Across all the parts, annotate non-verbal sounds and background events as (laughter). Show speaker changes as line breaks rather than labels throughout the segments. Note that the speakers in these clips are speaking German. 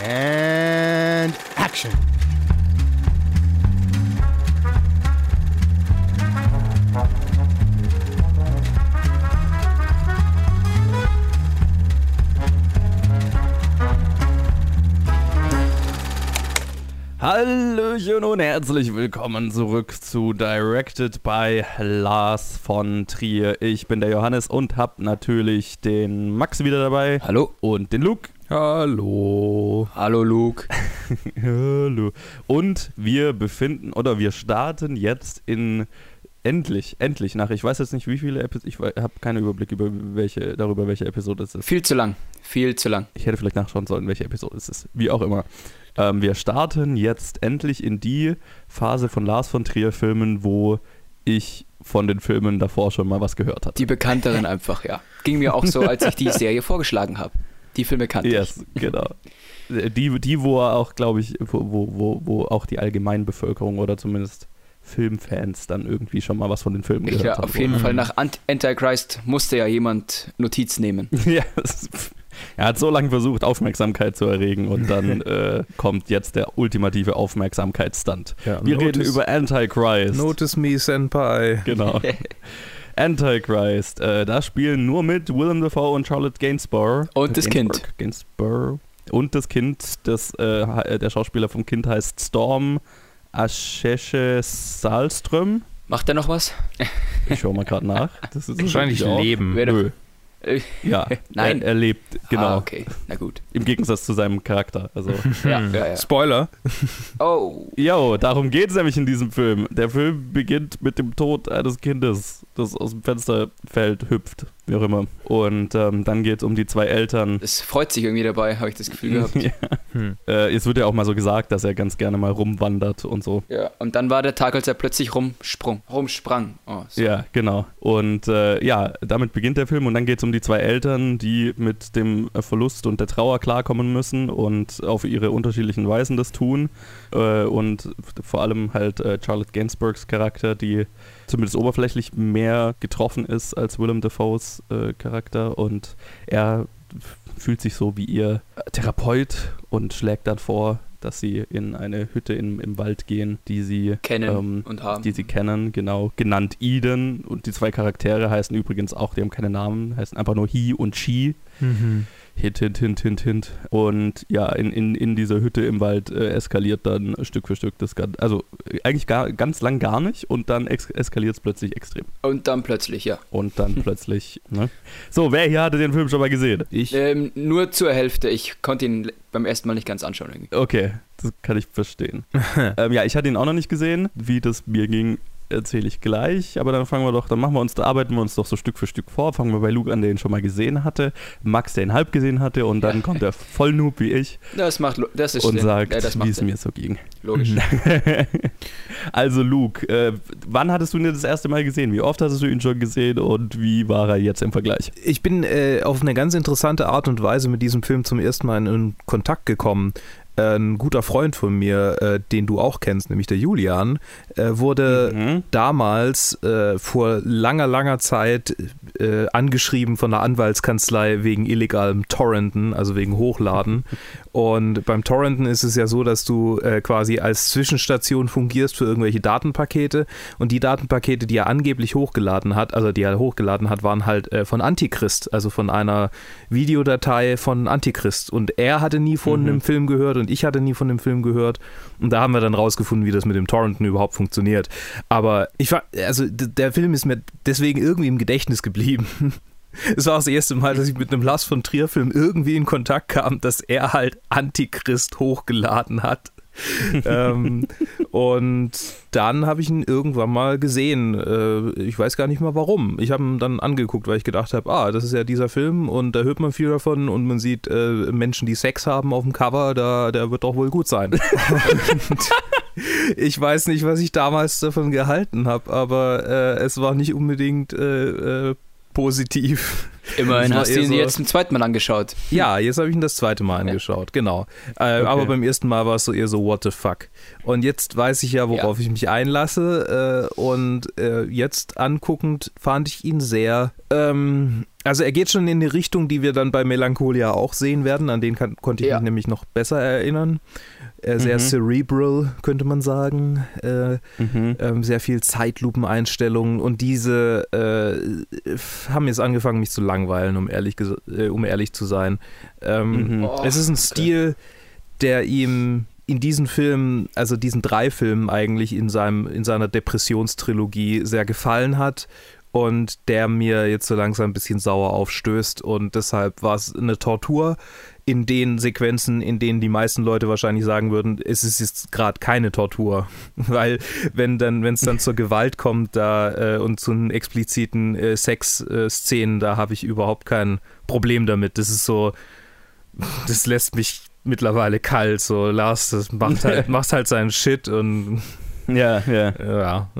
And action. Hallöchen und herzlich willkommen zurück zu Directed by Lars von Trier. Ich bin der Johannes und hab natürlich den Max wieder dabei.
Hallo.
Und den Luke.
Hallo.
Hallo Luke. (laughs)
Hallo. Und wir befinden oder wir starten jetzt in endlich, endlich nach. Ich weiß jetzt nicht, wie viele Episoden. Ich habe keinen Überblick über welche, darüber, welche Episode es ist.
Viel zu lang. Viel zu lang.
Ich hätte vielleicht nachschauen sollen, welche Episode es ist. Wie auch immer. Ähm, wir starten jetzt endlich in die Phase von Lars von Trier Filmen, wo ich von den Filmen davor schon mal was gehört hatte.
Die bekannteren (laughs) einfach, ja. Ging mir auch so, als ich die Serie (laughs) vorgeschlagen habe. Die Filme kannte
yes,
ich.
genau. (laughs) Die, die, wo er auch, glaube ich, wo, wo, wo auch die Allgemeinbevölkerung oder zumindest Filmfans dann irgendwie schon mal was von den Filmen gehört
ja,
haben.
auf jeden Fall nach Ant Antichrist musste ja jemand Notiz nehmen. (laughs)
ja, er hat so lange versucht, Aufmerksamkeit zu erregen und dann (laughs) äh, kommt jetzt der ultimative Aufmerksamkeitsstunt.
Ja,
Wir
notice,
reden über Antichrist.
Notice me, Senpai.
Genau. Antichrist. Äh, da spielen nur mit Willem Dafoe und Charlotte Gainsbourg.
Und das
Gainsbourg,
Kind.
Gainsbourg. Und das Kind, das, äh, der Schauspieler vom Kind heißt Storm Aschesche Salström.
Macht er noch was?
Ich schau mal gerade nach. Das ist
Wahrscheinlich
auch.
Leben.
Wer-
Nö.
Äh,
Ja, (laughs)
Nein.
Er, er lebt, genau.
Ah, okay. Na gut.
Im Gegensatz zu seinem Charakter. Also, (laughs)
Ja, ja, ja.
Spoiler. (laughs)
Oh.
jo, darum geht es nämlich in diesem Film. Der Film beginnt mit dem Tod eines Kindes, das aus dem Fenster fällt, hüpft, wie auch immer. Und ähm, dann geht es um die zwei Eltern.
Es freut sich irgendwie dabei, habe ich das Gefühl gehabt. (laughs)
ja.
Hm.
äh, es wird ja auch mal so gesagt, dass er ganz gerne mal rumwandert und so.
Ja, und dann war der Tag, als er plötzlich rumsprung, rumsprang. Oh, so.
Ja, genau. Und äh, ja, damit beginnt der Film und dann geht es um die zwei Eltern, die mit dem Verlust und der Trauer klarkommen müssen und auf ihre unterschiedlichen Weisen das tun. Äh, und vor allem halt äh, Charlotte Gainsbourgs Charakter, die zumindest oberflächlich mehr getroffen ist als Willem Dafoes äh, Charakter und er fühlt sich so wie ihr Therapeut und schlägt dann vor, dass sie in eine Hütte im, im Wald gehen, die sie
Kennen
ähm,
und haben.
die sie kennen, genau, genannt Eden. Und die zwei Charaktere heißen übrigens auch, die haben keine Namen, heißen einfach nur He und She.
Mhm.
Hint, hint, hint, hint, hint. Und ja, in, in, in dieser Hütte im Wald äh, eskaliert dann Stück für Stück das Ganze. Also äh, eigentlich gar, ganz lang gar nicht und dann eskaliert es plötzlich extrem.
Und dann plötzlich, ja.
Und dann (laughs) plötzlich, ne? So, wer hier hatte den Film schon mal gesehen?
Ich.
Ähm, nur zur Hälfte. Ich konnte ihn beim ersten Mal nicht ganz anschauen irgendwie.
Okay, das kann ich verstehen. (laughs) ähm, ja, ich hatte ihn auch noch nicht gesehen. Wie das mir ging, erzähle ich gleich. Aber dann fangen wir doch, dann machen wir uns, da arbeiten wir uns doch so Stück für Stück vor. Fangen wir bei Luke an, der ihn schon mal gesehen hatte. Max, der ihn halb gesehen hatte. Und dann
Ja.
kommt der Vollnoob wie ich
Das macht, das ist
und
Sinn.
sagt,
ja, das
wie es mir so ging.
Logisch. (laughs)
also Luke, äh, wann hattest du ihn das erste Mal gesehen? Wie oft hast du ihn schon gesehen und wie war er jetzt im Vergleich?
Ich bin äh, auf eine ganz interessante Art und Weise mit diesem Film zum ersten Mal in Kontakt gekommen. Ein guter Freund von mir, äh, den du auch kennst, nämlich der Julian, äh, wurde
Mhm.
damals äh, vor langer, langer Zeit äh, angeschrieben von der Anwaltskanzlei wegen illegalem Torrenten, also wegen Hochladen. (laughs) Und beim Torrenten ist es ja so, dass du äh, quasi als Zwischenstation fungierst für irgendwelche Datenpakete. Und die Datenpakete, die er angeblich hochgeladen hat, also die er hochgeladen hat, waren halt äh, von Antichrist, also von einer Videodatei von Antichrist. Und er hatte nie von
Mhm.
dem Film gehört und ich hatte nie von dem Film gehört. Und da haben wir dann rausgefunden, wie das mit dem Torrenten überhaupt funktioniert. Aber ich war, also der Film ist mir deswegen irgendwie im Gedächtnis geblieben. (laughs) Es war auch das erste Mal, dass ich mit einem Lars von Trier-Film irgendwie in Kontakt kam, dass er halt Antichrist hochgeladen hat. (laughs) ähm, und dann habe ich ihn irgendwann mal gesehen. Äh, ich weiß gar nicht mal warum. Ich habe ihn dann angeguckt, weil ich gedacht habe, ah, das ist ja dieser Film und da hört man viel davon und man sieht äh, Menschen, die Sex haben auf dem Cover, da, der wird doch wohl gut sein. ich weiß nicht, was ich damals davon gehalten habe, aber äh, es war nicht unbedingt äh, äh, positiv.
Immerhin hast du ihn
so-
jetzt zum zweiten Mal angeschaut.
Ja, jetzt habe ich ihn das zweite Mal angeschaut, genau. Äh, Aber beim ersten Mal war es so eher so, what the fuck. Und jetzt weiß ich ja, worauf ich mich einlasse. Äh, und äh, jetzt anguckend fand ich ihn sehr, ähm, Also er geht schon in eine Richtung, die wir dann bei Melancholia auch sehen werden. An den kann, konnte ich
Ja.
mich nämlich noch besser erinnern. Äh, sehr
Mhm.
cerebral, könnte man sagen. Äh,
Mhm.
ähm, sehr viel Zeitlupeneinstellungen und diese äh, haben jetzt angefangen, mich zu langweilen, um ehrlich, äh, um ehrlich zu sein. Ähm,
Mhm.
Oh,
es ist ein
okay.
Stil, der ihm in diesen Filmen, also diesen drei Filmen eigentlich in, seinem, in seiner Depressionstrilogie sehr gefallen hat und der mir jetzt so langsam ein bisschen sauer aufstößt und deshalb war es eine Tortur in den Sequenzen, in denen die meisten Leute wahrscheinlich sagen würden, es ist jetzt gerade keine Tortur, (laughs) weil wenn dann, wenn es dann zur Gewalt kommt da äh, und zu einen expliziten äh, Sex-Szenen, da habe ich überhaupt kein Problem damit. Das ist so, das lässt mich mittlerweile kalt. So Lars, das macht halt, (laughs) macht halt seinen Shit und
Ja, ja.
ja.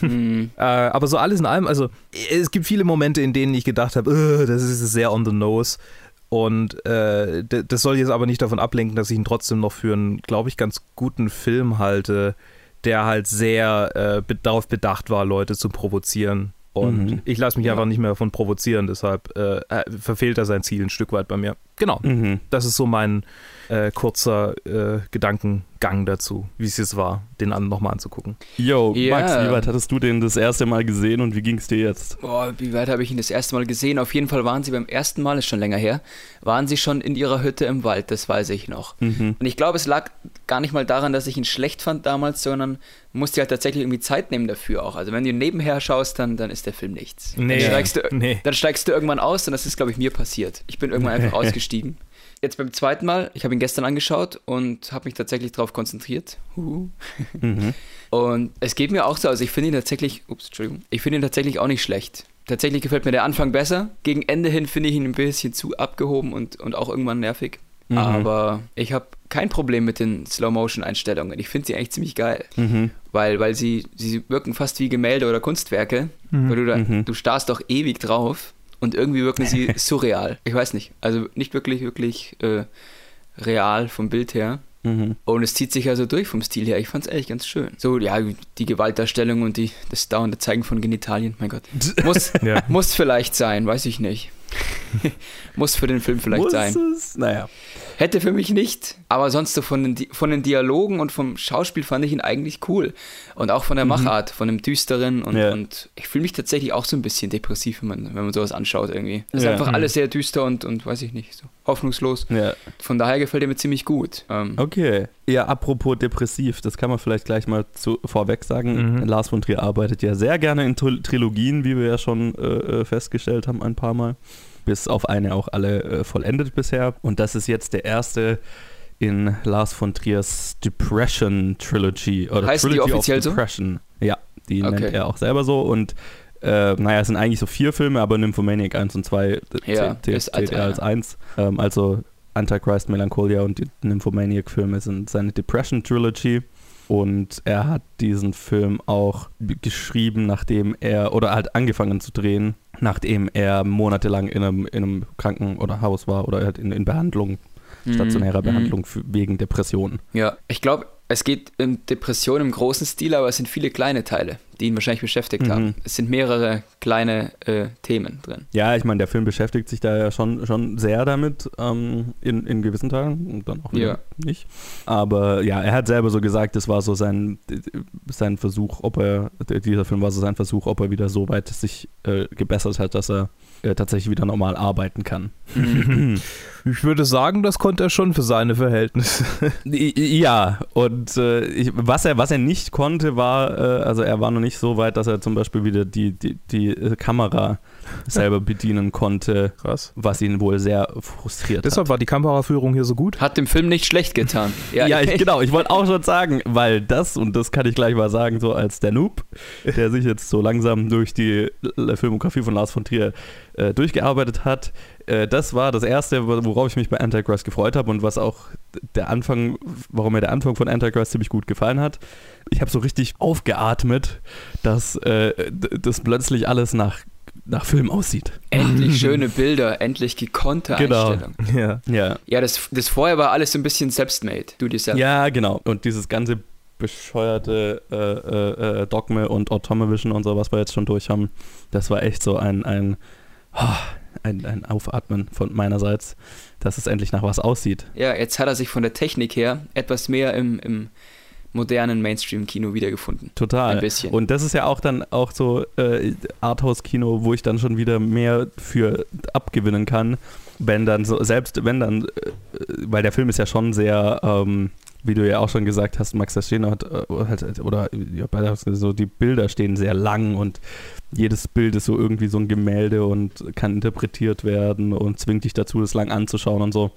Hm. (laughs)
Äh, aber so alles in allem, also es gibt viele Momente, in denen ich gedacht habe, "Ugh, das ist sehr on the nose. Und äh, das soll jetzt aber nicht davon ablenken, dass ich ihn trotzdem noch für einen, glaube ich, ganz guten Film halte, der halt sehr äh, darauf bedacht war, Leute zu provozieren. Und
Mhm.
ich lasse mich
Ja.
einfach nicht mehr davon provozieren, deshalb äh, äh, verfehlt er sein Ziel ein Stück weit bei mir. Genau,
Mhm.
das ist so mein äh, kurzer äh, Gedankengang dazu, wie es jetzt war, den an nochmal anzugucken.
Yo,
Ja.
Max, wie weit hattest du den das erste Mal gesehen und wie ging es dir jetzt?
Boah, wie weit habe ich ihn das erste Mal gesehen? Auf jeden Fall waren sie beim ersten Mal, ist schon länger her, waren sie schon in ihrer Hütte im Wald, das weiß ich noch.
Mhm.
Und ich glaube, es lag gar nicht mal daran, dass ich ihn schlecht fand damals, sondern musste halt tatsächlich irgendwie Zeit nehmen dafür auch. Also wenn du nebenher schaust, dann, dann ist der Film nichts.
Nee.
Dann, steigst du,
Nee.
dann steigst du irgendwann aus und das ist, glaube ich, mir passiert. Ich bin irgendwann (laughs) einfach ausgestiegen. Jetzt beim zweiten Mal, ich habe ihn gestern angeschaut und habe mich tatsächlich darauf konzentriert. Huhu.
Mhm. (laughs)
Und es geht mir auch so, also ich finde ihn tatsächlich, ups, Entschuldigung, ich finde ihn tatsächlich auch nicht schlecht. Tatsächlich gefällt mir der Anfang besser. Gegen Ende hin finde ich ihn ein bisschen zu abgehoben und, und auch irgendwann nervig.
Mhm.
Aber ich habe kein Problem mit den Slow-Motion-Einstellungen. Ich finde sie eigentlich ziemlich geil,
Mhm.
weil, weil sie, sie wirken fast wie Gemälde oder Kunstwerke. Weil du, da,
Mhm.
du starrst doch ewig drauf und irgendwie wirken sie (laughs) surreal. Ich weiß nicht, also nicht wirklich, wirklich äh, real vom Bild her.
Mhm.
Und es zieht sich also durch vom Stil her. Ich fand es ehrlich ganz schön. So, ja, die Gewaltdarstellung und die, das dauernde Zeigen von Genitalien, mein Gott. (laughs) Muss,
Ja.
muss vielleicht sein, weiß ich nicht. (laughs) muss für den Film vielleicht
Muss
sein.
es? Naja.
Hätte für mich nicht, aber sonst so von den, Di- von den Dialogen und vom Schauspiel fand ich ihn eigentlich cool. Und auch von der Machart, von dem Düsteren und,
Mhm. Ja.
und ich fühle mich tatsächlich auch so ein bisschen depressiv, wenn man, wenn man sowas anschaut irgendwie. Es ist
Ja.
einfach
Mhm.
alles sehr düster und, und weiß ich nicht, so hoffnungslos.
Ja.
Von daher gefällt er mir ziemlich gut. Ähm,
Okay. Ja, apropos depressiv, das kann man vielleicht gleich mal zu, vorweg sagen.
Mhm.
Lars von Trier arbeitet ja sehr gerne in Tril- Trilogien, wie wir ja schon äh, äh, festgestellt haben ein paar Mal. Bis auf eine auch alle äh, vollendet bisher. Und das ist jetzt der erste in Lars von Triers Depression Trilogy. Oder
die
Trilogy
offiziell
of
so?
Depression. Ja, die
Okay.
nennt er auch selber so. Und äh, naja, es sind eigentlich so vier Filme, aber Nymphomaniac 1 und 2
Ja,
zählt,
ist als
zählt als eins. Ähm, also Antichrist, Melancholia und die Nymphomaniac-Filme sind seine Depression Trilogy. Und er hat diesen Film auch geschrieben, nachdem er, oder halt angefangen zu drehen, nachdem er monatelang in einem, in einem Kranken- oder Haus war oder halt in, in Behandlung, stationärer
mhm.
Behandlung für, wegen Depressionen.
Ja, ich glaube, es geht um Depression im großen Stil, aber es sind viele kleine Teile, die ihn wahrscheinlich beschäftigt
Mhm.
haben. Es sind mehrere kleine äh, Themen drin.
Ja, ich meine, der Film beschäftigt sich da ja schon, schon sehr damit, ähm, in, in gewissen Teilen und dann auch wieder
Ja.
nicht. Aber ja, er hat selber so gesagt, das war so sein, sein Versuch, ob er, dieser Film war so sein Versuch, ob er wieder so weit sich äh, gebessert hat, dass er äh, tatsächlich wieder normal arbeiten kann.
Ich würde sagen, das konnte er schon für seine Verhältnisse. (laughs)
Ja, und äh, ich, was, er, was er nicht konnte, war, äh, also er war noch nicht so weit, dass er zum Beispiel wieder die, die, die äh, Kamera selber bedienen konnte,
Krass.
was ihn wohl sehr frustriert
Deshalb
hat.
war die Kameraführung hier so gut.
Hat dem Film nicht schlecht getan. (laughs)
Ja, ich, genau, ich wollte auch schon sagen, weil das, und das kann ich gleich mal sagen, so als der Noob, der sich jetzt so langsam durch die Filmografie von Lars von Trier äh, durchgearbeitet hat, äh, das war das Erste, wo- worauf ich mich bei Antichrist gefreut habe und was auch der Anfang, warum mir der Anfang von Antichrist ziemlich gut gefallen hat. Ich habe so richtig aufgeatmet, dass äh, das plötzlich alles nach, nach Film aussieht.
Endlich (laughs) schöne Bilder, endlich gekonnte
Genau.
Einstellung.
Ja.
Ja,
Ja, das, das vorher war alles so ein bisschen self-made. Du dir selbst.
Ja, genau. Und dieses ganze bescheuerte äh, äh, äh, Dogme und Automavision und so, was wir jetzt schon durch haben, das war echt so ein, ein oh, ein, ein Aufatmen von meinerseits, dass es endlich nach was aussieht.
Ja, jetzt hat er sich von der Technik her etwas mehr im, im modernen Mainstream-Kino wiedergefunden.
Total.
Ein bisschen.
Und das ist ja auch dann auch so äh, Arthouse-Kino, wo ich dann schon wieder mehr für abgewinnen kann, wenn dann so, selbst wenn dann, äh, weil der Film ist ja schon sehr, ähm, wie du ja auch schon gesagt hast, Max, das stehen hat, äh, halt, oder ja, so die Bilder stehen sehr lang und jedes Bild ist so irgendwie so ein Gemälde und kann interpretiert werden und zwingt dich dazu, das lang anzuschauen und so.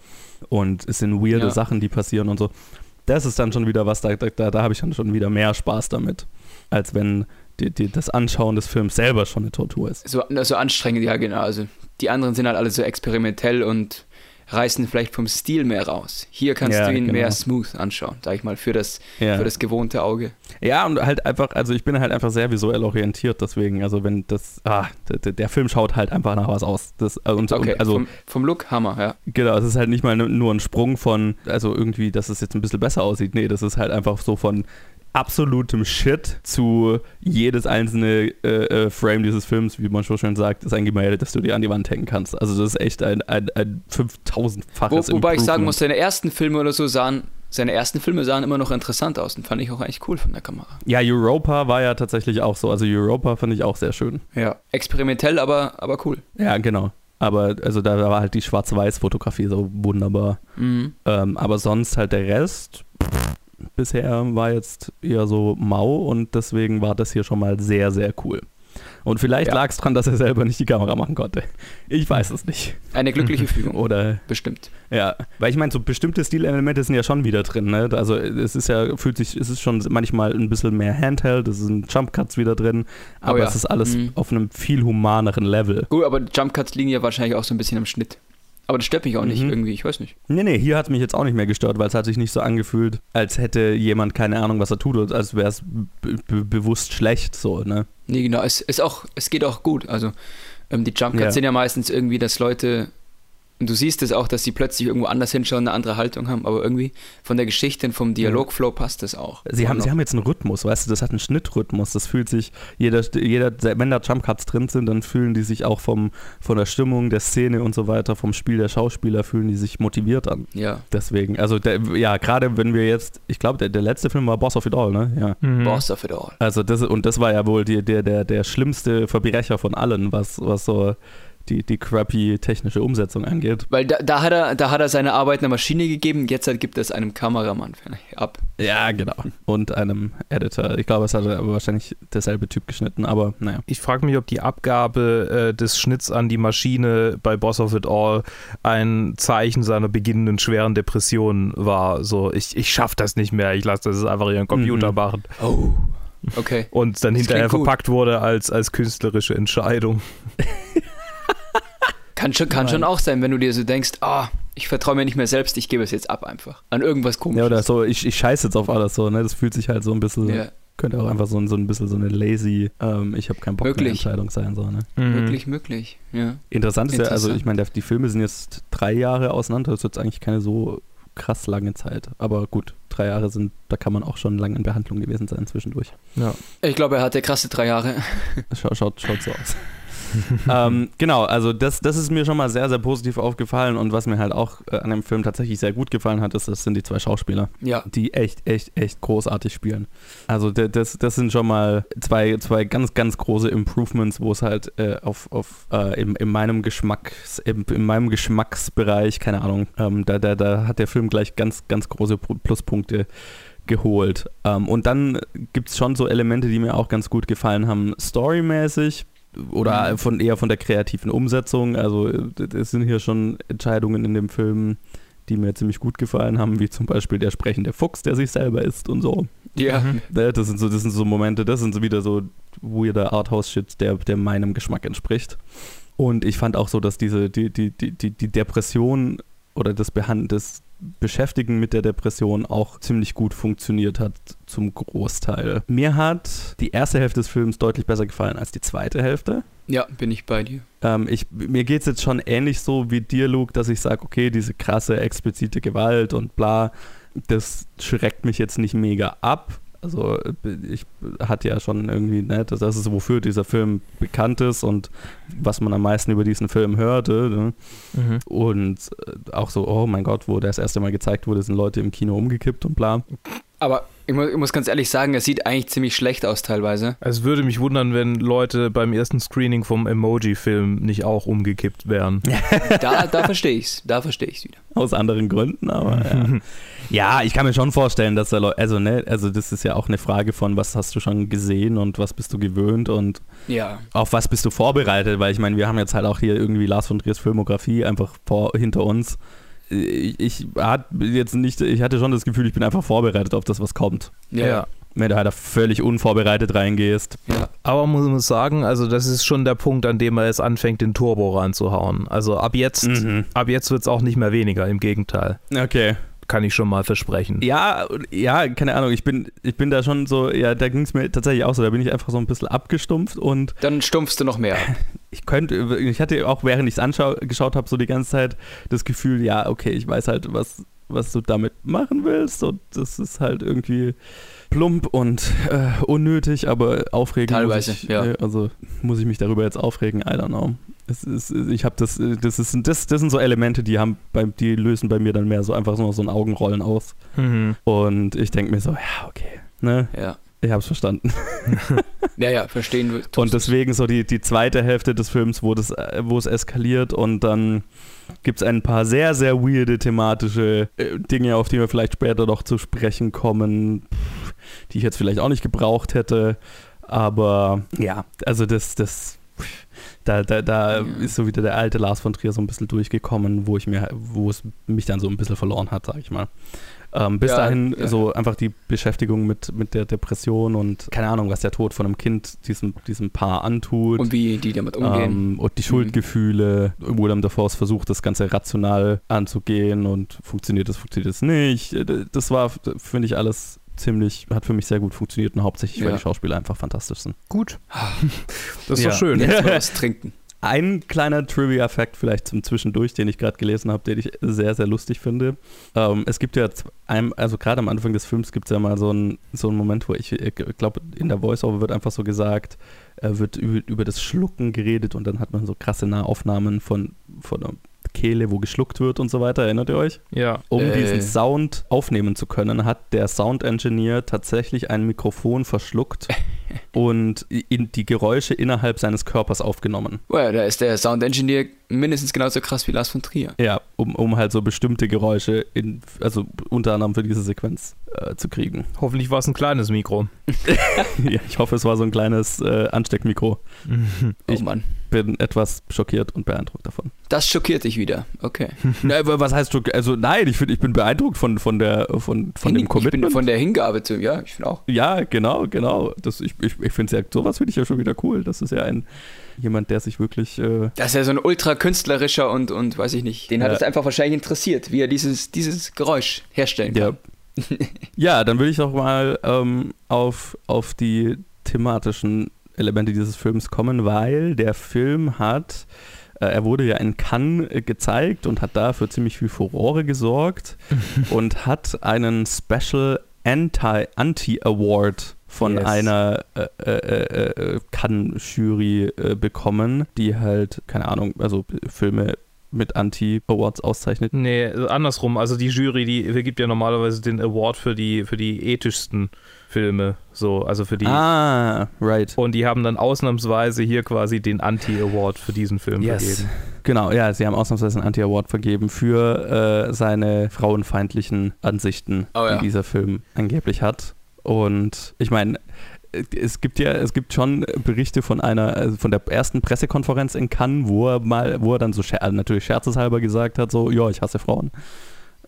Und es sind weirde
Ja.
Sachen, die passieren und so. Das ist dann schon wieder was, da, da, da habe ich dann schon wieder mehr Spaß damit, als wenn die, die, das Anschauen des Films selber schon eine Tortur ist.
So, so anstrengend, ja genau. Also die anderen sind halt alle so experimentell und reißen vielleicht vom Stil mehr raus. Hier kannst
Ja,
du ihn
genau.
mehr smooth anschauen, sag ich mal, für das,
Ja.
für das gewohnte Auge.
Ja, und halt einfach, also ich bin halt einfach sehr visuell orientiert, deswegen, also wenn das, ah, der, der Film schaut halt einfach nach was aus. Das, äh, und,
Okay,
und, also,
vom, vom Look Hammer, ja.
genau, es ist halt nicht mal nur ein Sprung von, also irgendwie, dass es jetzt ein bisschen besser aussieht. Nee, das ist halt einfach so von absolutem Shit zu jedes einzelne äh, äh, Frame dieses Films, wie man schon schön sagt, ist ein Gemälde, das du dir an die Wand hängen kannst. Also das ist echt ein, ein, ein 5000-faches
Wo, wobei ich sagen muss, seine ersten Filme oder so sahen, seine ersten Filme sahen immer noch interessant aus und fand ich auch eigentlich cool von der Kamera.
Ja, Europa war ja tatsächlich auch so. Also Europa fand ich auch sehr schön.
Ja. Experimentell, aber, aber cool.
Ja, genau. Aber also da war halt die Schwarz-Weiß-Fotografie so wunderbar.
Mhm.
Ähm, aber sonst halt der Rest bisher war jetzt eher so mau und deswegen war das hier schon mal sehr, sehr cool. Und vielleicht
Ja.
lag es dran, dass er selber nicht die Kamera machen konnte. Ich weiß es nicht.
Eine glückliche (laughs) Fügung,
Oder
bestimmt.
ja, weil ich meine, so bestimmte Stilelemente sind ja schon wieder drin. Ne? Also es ist ja, fühlt sich, es ist schon manchmal ein bisschen mehr Handheld, es sind Jump Cuts wieder drin, aber
Oh ja.
es ist alles
Mhm.
auf einem viel humaneren Level.
Gut, aber Jump Cuts liegen ja wahrscheinlich auch so ein bisschen am Schnitt. Aber das stört mich auch nicht
Mhm.
irgendwie, ich weiß nicht.
Nee, nee, hier hat mich jetzt auch nicht mehr gestört, weil es hat sich nicht so angefühlt, als hätte jemand keine Ahnung, was er tut, oder als wäre es be bewusst schlecht so, ne?
Nee, genau, es ist auch, es geht auch gut. Also ähm, die Jump Cuts
Ja.
sind ja meistens irgendwie, dass Leute, und du siehst es auch, dass sie plötzlich irgendwo anders hinschauen, eine andere Haltung haben, aber irgendwie von der Geschichte und vom Dialogflow passt das auch.
Sie haben, sie haben jetzt einen Rhythmus, weißt du, das hat einen Schnittrhythmus, das fühlt sich, jeder, jeder wenn da Jump Cuts drin sind, dann fühlen die sich auch vom, von der Stimmung, der Szene und so weiter, vom Spiel der Schauspieler, fühlen die sich motiviert an.
ja,
Deswegen, also der, ja, gerade wenn wir jetzt, ich glaube, der, der letzte Film war Boss of It All, ne? Ja.
Mhm.
Boss of it all.
Also das und das war ja wohl die, der, der, der schlimmste Verbrecher von allen, was, was so die, die crappy technische Umsetzung angeht.
Weil da, da, hat er, da hat er seine Arbeit einer Maschine gegeben, jetzt halt gibt er es einem Kameramann (laughs) ab.
Ja, genau. Und einem Editor. Ich glaube, es hat aber wahrscheinlich derselbe Typ geschnitten, aber naja.
Ich frage mich, ob die Abgabe äh, des Schnitts an die Maschine bei Boss of It All ein Zeichen seiner beginnenden schweren Depression war. So, ich, ich schaff das nicht mehr, ich lasse das einfach ihren Computer
Mhm.
machen.
Oh. Okay.
Und dann
Das
hinterher
gut.
verpackt wurde als, als künstlerische Entscheidung. (laughs)
Kann schon, kann
Nein.
schon auch sein, wenn du dir so denkst, ah, ich vertraue mir nicht mehr selbst, ich gebe es jetzt ab einfach. An irgendwas komisches.
Ja, oder so, ich, ich scheiße jetzt auf alles so, ne? Das fühlt sich halt so ein bisschen,
Ja,
könnte auch einfach so, ein- so ein bisschen so eine lazy, ähm, ich habe keinen Bock mehr
Möglich.
Entscheidung sein, so, ne?
möglich, möglich. Ja.
Interessant ist ja, also ich meine, die Filme sind jetzt drei Jahre auseinander, das ist jetzt eigentlich keine so krass lange Zeit. Aber gut, drei Jahre sind, da kann man auch schon lange in Behandlung gewesen sein zwischendurch.
Ja.
Ich glaube, er hatte krasse drei Jahre.
Schaut, schaut, schaut so aus. (laughs) (laughs) ähm, genau, also das, das ist mir schon mal sehr, sehr positiv aufgefallen und was mir halt auch äh, an dem Film tatsächlich sehr gut gefallen hat, ist, das sind die zwei Schauspieler,
Ja.
die echt, echt, echt großartig spielen. Also das, das sind schon mal zwei, zwei ganz, ganz große Improvements, wo es halt äh, auf, auf äh, in, in meinem Geschmacks, in, in meinem Geschmacksbereich, keine Ahnung, ähm, da, da, da hat der Film gleich ganz, ganz große Pl- Pluspunkte geholt. Ähm, und dann gibt es schon so Elemente, die mir auch ganz gut gefallen haben, storymäßig oder
Mhm.
von eher von der kreativen Umsetzung. Also äh, es sind hier schon Entscheidungen in dem Film, die mir ziemlich gut gefallen haben, wie zum Beispiel der sprechende Fuchs, der sich selber isst und so.
Ja.
Mhm.
Ne, Das sind so, das sind so Momente, das sind so wieder so weirder Arthouse-Shit, der, der meinem Geschmack entspricht. Und ich fand auch so, dass diese, die, die, die, die die Depression oder das, Behand das Beschäftigen mit der Depression auch ziemlich gut funktioniert hat zum Großteil. Mir hat die erste Hälfte des Films deutlich besser gefallen als die zweite Hälfte.
ja, bin ich bei dir.
Ähm, ich, mir geht es jetzt schon ähnlich so wie dir, Luke, dass ich sage, okay, diese krasse, explizite Gewalt und bla, das schreckt mich jetzt nicht mega ab. Also ich hatte ja schon irgendwie, ne, das ist wofür dieser Film bekannt ist und was man am meisten über diesen Film hörte. Ne? Mhm. Und äh, auch so, oh mein Gott, wo der das erste Mal gezeigt wurde, sind Leute im Kino umgekippt und bla.
Aber ich muss, ich muss, ganz ehrlich sagen, er sieht eigentlich ziemlich schlecht aus teilweise.
Es würde mich wundern, wenn Leute beim ersten Screening vom Emoji-Film nicht auch umgekippt wären. (laughs)
da da verstehe ich's. Da verstehe ich's wieder.
Aus anderen Gründen, aber ja. (laughs) ja. ich kann mir schon vorstellen, dass da Leute, also ne, also das ist ja auch eine Frage von, was hast du schon gesehen und was bist du gewöhnt und
ja.
auf was bist du vorbereitet, weil ich meine, wir haben jetzt halt auch hier irgendwie Lars von Triers Filmografie einfach vor, hinter uns ich, ich, jetzt nicht, ich hatte schon das Gefühl, ich bin einfach vorbereitet auf das, was kommt.
Ja. ja.
Wenn du halt völlig unvorbereitet reingehst.
Ja. Aber man muss sagen, also das ist schon der Punkt, an dem er jetzt anfängt, den Turbo ranzuhauen. Also ab jetzt, mhm. ab jetzt wird es auch nicht mehr weniger, im Gegenteil.
Okay
kann ich schon mal versprechen.
Ja, ja, keine Ahnung. Ich bin, ich bin da schon so, ja, da ging es mir tatsächlich auch so. Da bin ich einfach so ein bisschen abgestumpft und.
Dann stumpfst du noch mehr. (laughs)
Ich könnte, ich hatte auch, während ich es angeschaut habe, so die ganze Zeit das Gefühl, ja, okay, ich weiß halt, was, was du damit machen willst. Und das ist halt irgendwie plump und äh, unnötig, aber aufregend.
Teilweise,
ich,
ja.
Also muss ich mich darüber jetzt aufregen? I don't know. Es ist, ich habe das, das ist, das, das sind so Elemente, die haben, bei, die lösen bei mir dann mehr so einfach so, so ein Augenrollen aus. Mhm. Und ich denke mir so, ja, okay, ne?
Ja.
Ich habe es verstanden. (laughs)
ja, ja, verstehen wir.
Und deswegen so die, die zweite Hälfte des Films, wo, das, wo es eskaliert und dann gibt es ein paar sehr, sehr weirde thematische äh, Dinge, auf die wir vielleicht später noch zu sprechen kommen, die ich jetzt vielleicht auch nicht gebraucht hätte. Aber ja, also das, das da, da, da ja. ist so wieder der alte Lars von Trier so ein bisschen durchgekommen, wo ich mir, wo es mich dann so ein bisschen verloren hat, sag ich mal. Ähm, bis ja, dahin ja. so einfach die Beschäftigung mit, mit der Depression und keine Ahnung, was der Tod von einem Kind diesem, diesem Paar antut.
Und wie die damit umgehen.
Ähm, und die mhm. Schuldgefühle. Willem Dafoe versucht, das Ganze rational anzugehen und funktioniert es, funktioniert es nicht. Das war, finde ich, alles ziemlich, hat für mich sehr gut funktioniert und hauptsächlich, weil die Schauspieler einfach fantastisch sind.
Gut. (laughs) Das ist ja. doch schön.
Jetzt (laughs) mal was trinken.
Ein kleiner Trivia-Fact vielleicht zum Zwischendurch, den ich gerade gelesen habe, den ich sehr, sehr lustig finde. Ähm, es gibt ja, einem, also gerade am Anfang des Films gibt es ja mal so einen so Moment, wo ich, ich glaube, in der Voice-Over wird einfach so gesagt, äh, wird über, über, das Schlucken geredet und dann hat man so krasse Nahaufnahmen von, von Kehle, wo geschluckt wird und so weiter. Erinnert ihr euch?
Ja.
Um äh. diesen Sound aufnehmen zu können, hat der Sound Engineer tatsächlich ein Mikrofon verschluckt (laughs) und in die Geräusche innerhalb seines Körpers aufgenommen.
Well, da ist der Sound Engineer mindestens genauso krass wie Lars von Trier.
Ja, um, um halt so bestimmte Geräusche, in, also unter anderem für diese Sequenz äh, zu kriegen.
Hoffentlich war es ein kleines Mikro. (laughs) (laughs)
ja, ich hoffe, es war so ein kleines äh, Ansteckmikro. (laughs)
oh ich Mann.
bin etwas schockiert und beeindruckt davon.
Das schockiert dich wieder, okay.
Na, was heißt schockiert? Also nein, ich, find, ich bin beeindruckt von, von, der, von, von dem Commitment. Ich bin
von der Hingabe zu, ja, ich finde auch.
Ja, genau, genau. Das, ich ich, ich finde es ja, sowas finde ich ja schon wieder cool. Das ist ja ein jemand, der sich wirklich. Äh
das ist ja so ein ultra künstlerischer und, und weiß ich nicht. Den hat es einfach wahrscheinlich interessiert, wie er dieses, dieses Geräusch herstellen kann.
Ja, (laughs) ja dann würde ich auch mal ähm, auf, auf die thematischen Elemente dieses Films kommen, weil der Film hat äh, er wurde ja in Cannes gezeigt und hat da für ziemlich viel Furore gesorgt (laughs) und hat einen Special Anti-Award von yes. einer äh, äh, äh, äh, Cannes-Jury äh, bekommen, die halt, keine Ahnung, also Filme mit Anti-Awards auszeichnet.
Nee, andersrum. Also die Jury, die vergibt ja normalerweise den Award für die, für die ethischsten Filme. So, also für die.
Ah, right.
Und die haben dann ausnahmsweise hier quasi den Anti-Award für diesen Film yes. vergeben.
Genau, ja, sie haben ausnahmsweise einen Anti-Award vergeben für äh, seine frauenfeindlichen Ansichten, oh, ja. die dieser Film angeblich hat. Und ich meine, es gibt ja, es gibt schon Berichte von einer, also von der ersten Pressekonferenz in Cannes, wo er mal, wo er dann so scher natürlich scherzeshalber gesagt hat, so, ja, ich hasse Frauen.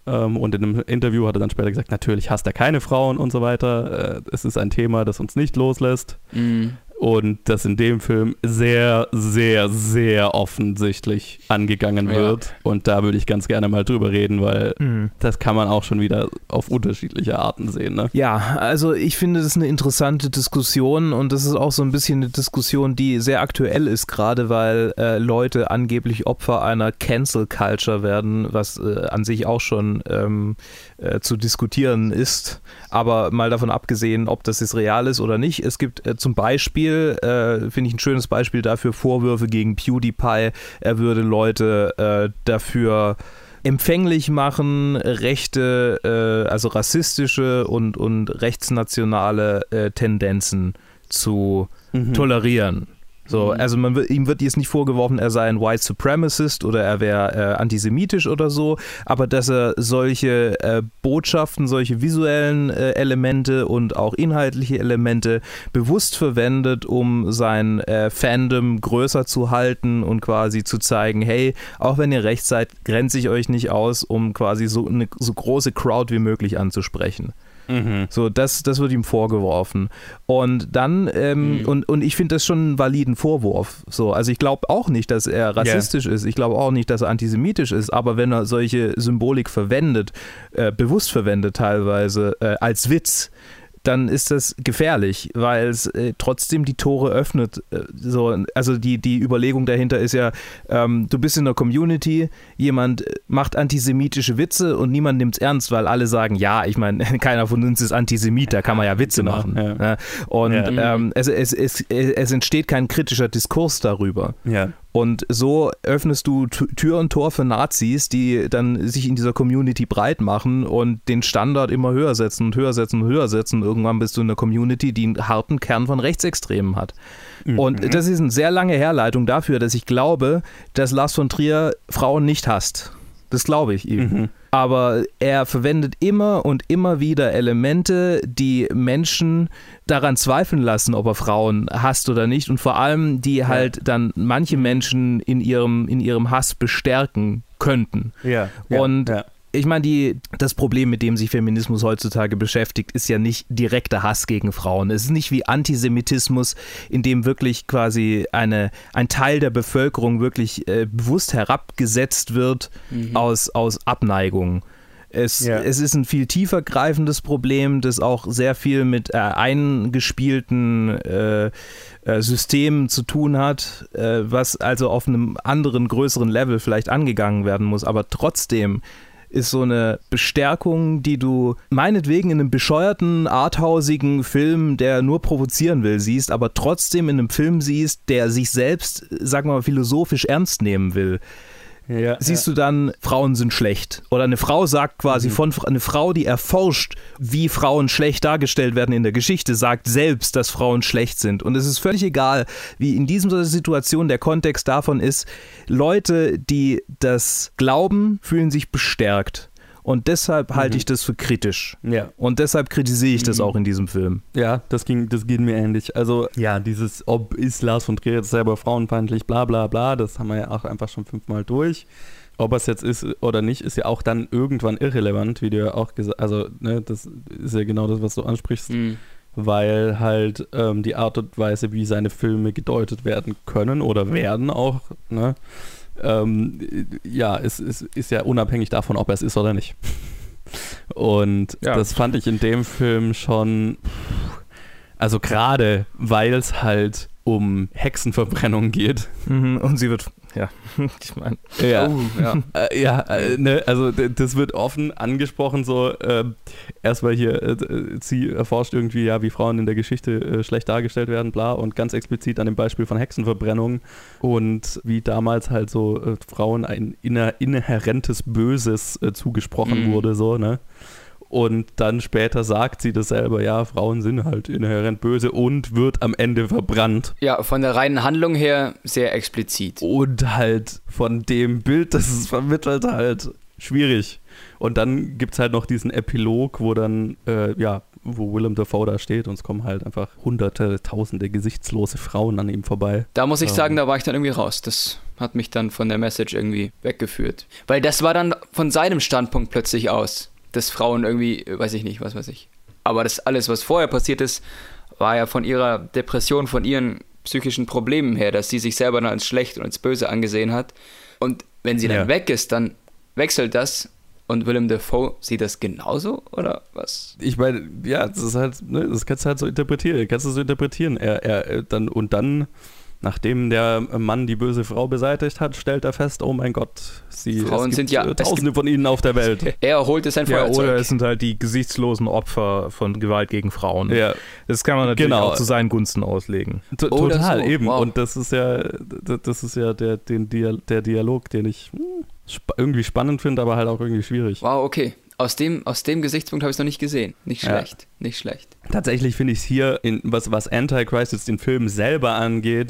Ähm, und in einem Interview hat er dann später gesagt, natürlich hasst er keine Frauen und so weiter. Äh, es ist ein Thema, das uns nicht loslässt.
Mhm.
Und das in dem Film sehr, sehr, sehr offensichtlich angegangen
Ja.
wird. Und da würde ich ganz gerne mal drüber reden, weil
Mhm.
das kann man auch schon wieder auf unterschiedliche Arten sehen. Ne?
Ja, also ich finde, das ist eine interessante Diskussion und das ist auch so ein bisschen eine Diskussion, die sehr aktuell ist, gerade weil äh, Leute angeblich Opfer einer Cancel Culture werden, was äh, an sich auch schon ähm, äh, zu diskutieren ist. Aber mal davon abgesehen, ob das jetzt real ist oder nicht. Es gibt äh, zum Beispiel, äh, finde ich ein schönes Beispiel dafür, Vorwürfe gegen PewDiePie. Er würde Leute äh, dafür empfänglich machen, rechte, äh, also rassistische und, und rechtsnationale äh, Tendenzen zu
Mhm.
tolerieren. So,
Mhm.
also man wird, ihm wird jetzt nicht vorgeworfen, er sei ein White Supremacist oder er wäre äh, antisemitisch oder so, aber dass er solche äh, Botschaften, solche visuellen äh, Elemente und auch inhaltliche Elemente bewusst verwendet, um sein äh, Fandom größer zu halten und quasi zu zeigen, hey, auch wenn ihr rechts seid, grenze ich euch nicht aus, um quasi so eine so große Crowd wie möglich anzusprechen.
Mhm.
So, das, das wird ihm vorgeworfen. Und dann, ähm,
Mhm.
und, und ich finde das schon einen validen Vorwurf. So, also ich glaube auch nicht, dass er rassistisch ist. Ich glaube auch nicht, dass er antisemitisch ist. Aber wenn er solche Symbolik verwendet, äh, bewusst verwendet teilweise, äh, als Witz, dann ist das gefährlich, weil es äh, trotzdem die Tore öffnet. Äh, so, also die, die Überlegung dahinter ist ja, ähm, du bist in der Community, jemand äh, macht antisemitische Witze und niemand nimmt es ernst, weil alle sagen, ja, ich meine, (laughs) keiner von uns ist Antisemit, da kann man ja Witze
Genau,
machen.
ja.
ne? Und
Ja.
ähm, es, es, es, es entsteht kein kritischer Diskurs darüber.
Ja.
Und so öffnest du Tür und Tor für Nazis, die dann sich in dieser Community breit machen und den Standard immer höher setzen und höher setzen und höher setzen. Irgendwann bist du in einer Community, die einen harten Kern von Rechtsextremen hat. Und das ist eine sehr lange Herleitung dafür, dass ich glaube, dass Lars von Trier Frauen nicht hasst. Das glaube ich ihm.
Mhm.
Aber er verwendet immer und immer wieder Elemente, die Menschen daran zweifeln lassen, ob er Frauen hasst oder nicht. Und vor allem, die halt dann manche Menschen in ihrem, in ihrem Hass bestärken könnten.
Ja.
Und
ja.
Ich meine, die, das Problem, mit dem sich Feminismus heutzutage beschäftigt, ist ja nicht direkter Hass gegen Frauen. Es ist nicht wie Antisemitismus, in dem wirklich quasi eine, ein Teil der Bevölkerung wirklich äh, bewusst herabgesetzt wird aus, aus Abneigung. Es,
Ja.
es ist ein viel tiefer greifendes Problem, das auch sehr viel mit äh, eingespielten äh, äh, Systemen zu tun hat, äh, was also auf einem anderen, größeren Level vielleicht angegangen werden muss. Aber trotzdem ist so eine Bestärkung, die du meinetwegen in einem bescheuerten, arthausigen Film, der nur provozieren will, siehst, aber trotzdem in einem Film siehst, der sich selbst, sag mal, philosophisch ernst nehmen will
ja.
siehst du dann, Frauen sind schlecht. Oder eine Frau sagt quasi von eine Frau, die erforscht, wie Frauen schlecht dargestellt werden in der Geschichte, sagt selbst, dass Frauen schlecht sind. Und es ist völlig egal, wie in dieser Situation der Kontext davon ist. Leute, die das glauben, fühlen sich bestärkt. Und deshalb halte ich das für kritisch.
ja.
Und deshalb kritisiere ich das auch in diesem Film.
Ja, das ging, das geht mir ähnlich. Also, ja, dieses, ob ist Lars von Trier jetzt selber frauenfeindlich, bla bla bla, das haben wir ja auch einfach schon fünfmal durch. Ob es jetzt ist oder nicht, ist ja auch dann irgendwann irrelevant, wie du ja auch gesagt Also, ne, das ist ja genau das, was du ansprichst,
Mhm.
weil halt ähm, die Art und Weise, wie seine Filme gedeutet werden können oder werden auch, ne, ähm, ja, es, es ist ja unabhängig davon, ob er es ist oder nicht. Und
Ja.
das fand ich in dem Film schon, also gerade weil es halt um Hexenverbrennung geht.
Mhm, Und sie wird, ja, (laughs) ich meine,
Ja,
Oh, ja. (laughs)
äh, ja äh, ne, also das wird offen angesprochen, so ähm, erstmal hier, äh, äh, sie erforscht irgendwie, ja, wie Frauen in der Geschichte äh, schlecht dargestellt werden, bla, und ganz explizit an dem Beispiel von Hexenverbrennung und wie damals halt so äh, Frauen ein inner, inhärentes Böses äh, zugesprochen
Mhm.
wurde, so, ne? Und dann später sagt sie das selber, ja, Frauen sind halt inhärent böse und wird am Ende verbrannt.
ja, von der reinen Handlung her sehr explizit.
Und halt von dem Bild, das es vermittelt, halt schwierig. Und dann gibt es halt noch diesen Epilog, wo dann, äh, ja, wo Willem Dafoe da steht und es kommen halt einfach hunderte, tausende gesichtslose Frauen an ihm vorbei.
Da muss ich
Ähm.
sagen, da war ich dann irgendwie raus. Das hat mich dann von der Message irgendwie weggeführt. Weil das war dann von seinem Standpunkt plötzlich aus, dass Frauen irgendwie, äh, weiß ich nicht, was weiß ich. Aber das alles, was vorher passiert ist, war ja von ihrer Depression, von ihren psychischen Problemen her, dass sie sich selber dann als schlecht und als böse angesehen hat. Und wenn sie dann
Ja.
weg ist, dann wechselt das und Willem Dafoe sieht das genauso oder was?
Ich meine, ja, das ist halt, ne, das kannst du halt so interpretieren, kannst du so interpretieren. Er, er, er dann, und dann, nachdem der Mann die böse Frau beseitigt hat, stellt er fest, oh mein Gott, sie,
Frauen
es gibt
sind ja- es
Tausende von ihnen auf der Welt. (laughs)
Er holte sein
Ja,
Feuerzeug.
oder es sind halt die gesichtslosen Opfer von Gewalt gegen Frauen.
Ja,
Das kann man natürlich
Genau.
auch zu seinen Gunsten auslegen.
t-
Oder
total,
so,
eben.
wow.
Und das ist ja, das ist ja der, den Dia der Dialog, den ich hm, irgendwie spannend finde, aber halt auch irgendwie schwierig.
Wow, okay. Aus dem, aus dem Gesichtspunkt habe ich es noch nicht gesehen. Nicht
Ja.
schlecht, nicht schlecht.
Tatsächlich finde ich es hier, in, was, was Antichrist jetzt den Film selber angeht,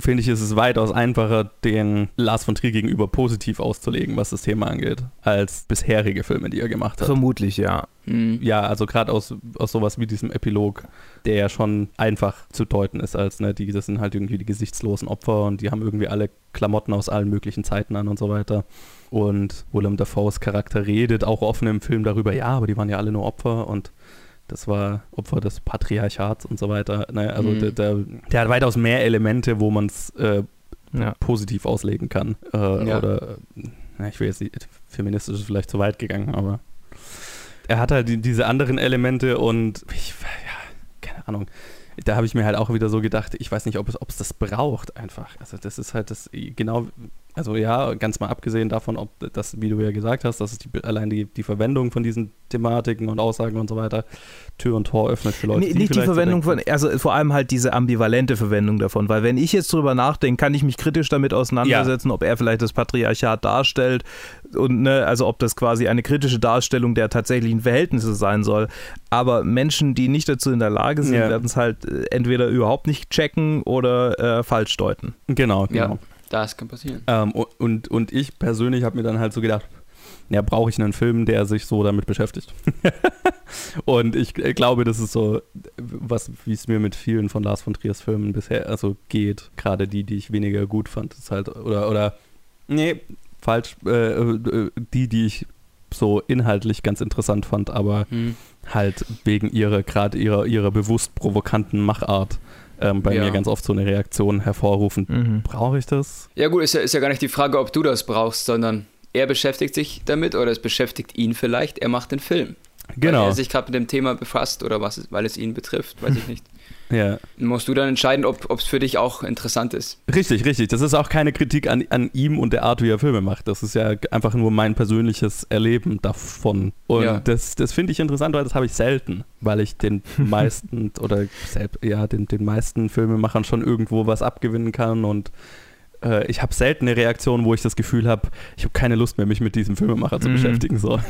finde ich, ist es weitaus einfacher, den Lars von Trier gegenüber positiv auszulegen, was das Thema angeht, als bisherige Filme, die er gemacht hat.
Vermutlich, ja.
Hm.
Ja, also gerade aus, aus sowas wie diesem Epilog, der ja schon einfach zu deuten ist, als ne, die, das sind halt irgendwie die gesichtslosen Opfer und die haben irgendwie alle Klamotten aus allen möglichen Zeiten an und so weiter. Und Willem Dafoes Charakter redet auch offen im Film darüber, ja, aber die waren ja alle nur Opfer und das war Opfer des Patriarchats und so weiter. Ne, also
Mhm.
der, der, der hat weitaus mehr Elemente, wo man es äh,
ja.
positiv auslegen kann. Äh,
Ja.
Oder, äh, na, ich will jetzt nicht, feministisch ist vielleicht zu weit gegangen, aber er hat halt die, diese anderen Elemente und ich, ja, keine Ahnung. Da habe ich mir halt auch wieder so gedacht, ich weiß nicht, ob es, ob es das braucht einfach. Also das ist halt das, genau, also ja, ganz mal abgesehen davon, ob das, wie du ja gesagt hast, dass es die, allein die, die Verwendung von diesen Thematiken und Aussagen und so weiter Tür und Tor öffnet für Leute,
Nee, nicht die
vielleicht so
Verwendung von, also vor allem halt diese ambivalente Verwendung davon, weil wenn ich jetzt drüber nachdenke, kann ich mich kritisch damit auseinandersetzen, ob er vielleicht das Patriarchat darstellt und ne, also ob das quasi eine kritische Darstellung der tatsächlichen Verhältnisse sein soll. Aber Menschen, die nicht dazu in der Lage sind,
Ja.
werden es halt äh, entweder überhaupt nicht checken oder äh, falsch deuten.
Genau, genau.
Ja, das kann passieren.
Ähm, und, und ich persönlich habe mir dann halt so gedacht, ja, brauche ich einen Film, der sich so damit beschäftigt. (laughs) und ich äh, glaube, das ist so, was, wie es mir mit vielen von Lars von Triers Filmen bisher also geht, gerade die, die ich weniger gut fand, ist halt, oder, oder, nee, falsch, äh, äh, die, die ich so inhaltlich ganz interessant fand, aber
Hm.
halt wegen ihrer, gerade ihrer, ihrer bewusst provokanten Machart ähm, bei
Ja.
mir ganz oft so eine Reaktion hervorrufen.
Mhm.
Brauche ich das?
Ja gut, ist ja, ist ja gar nicht die Frage, ob du das brauchst, sondern er beschäftigt sich damit oder es beschäftigt ihn vielleicht, er macht den Film. Weil
Genau.
er sich gerade mit dem Thema befasst oder was, weil es ihn betrifft, weiß ich (laughs) nicht.
Ja.
Musst du dann entscheiden, ob es für dich auch interessant ist.
Richtig, richtig. Das ist auch keine Kritik an, an ihm und der Art, wie er Filme macht. Das ist ja einfach nur mein persönliches Erleben davon. Und
Ja.
das, das finde ich interessant, weil das habe ich selten, weil ich den (laughs) meisten oder selb, ja, den, den meisten Filmemachern schon irgendwo was abgewinnen kann und äh, ich habe selten eine Reaktion, wo ich das Gefühl habe, ich habe keine Lust mehr, mich mit diesem Filmemacher zu
Mhm.
beschäftigen. So.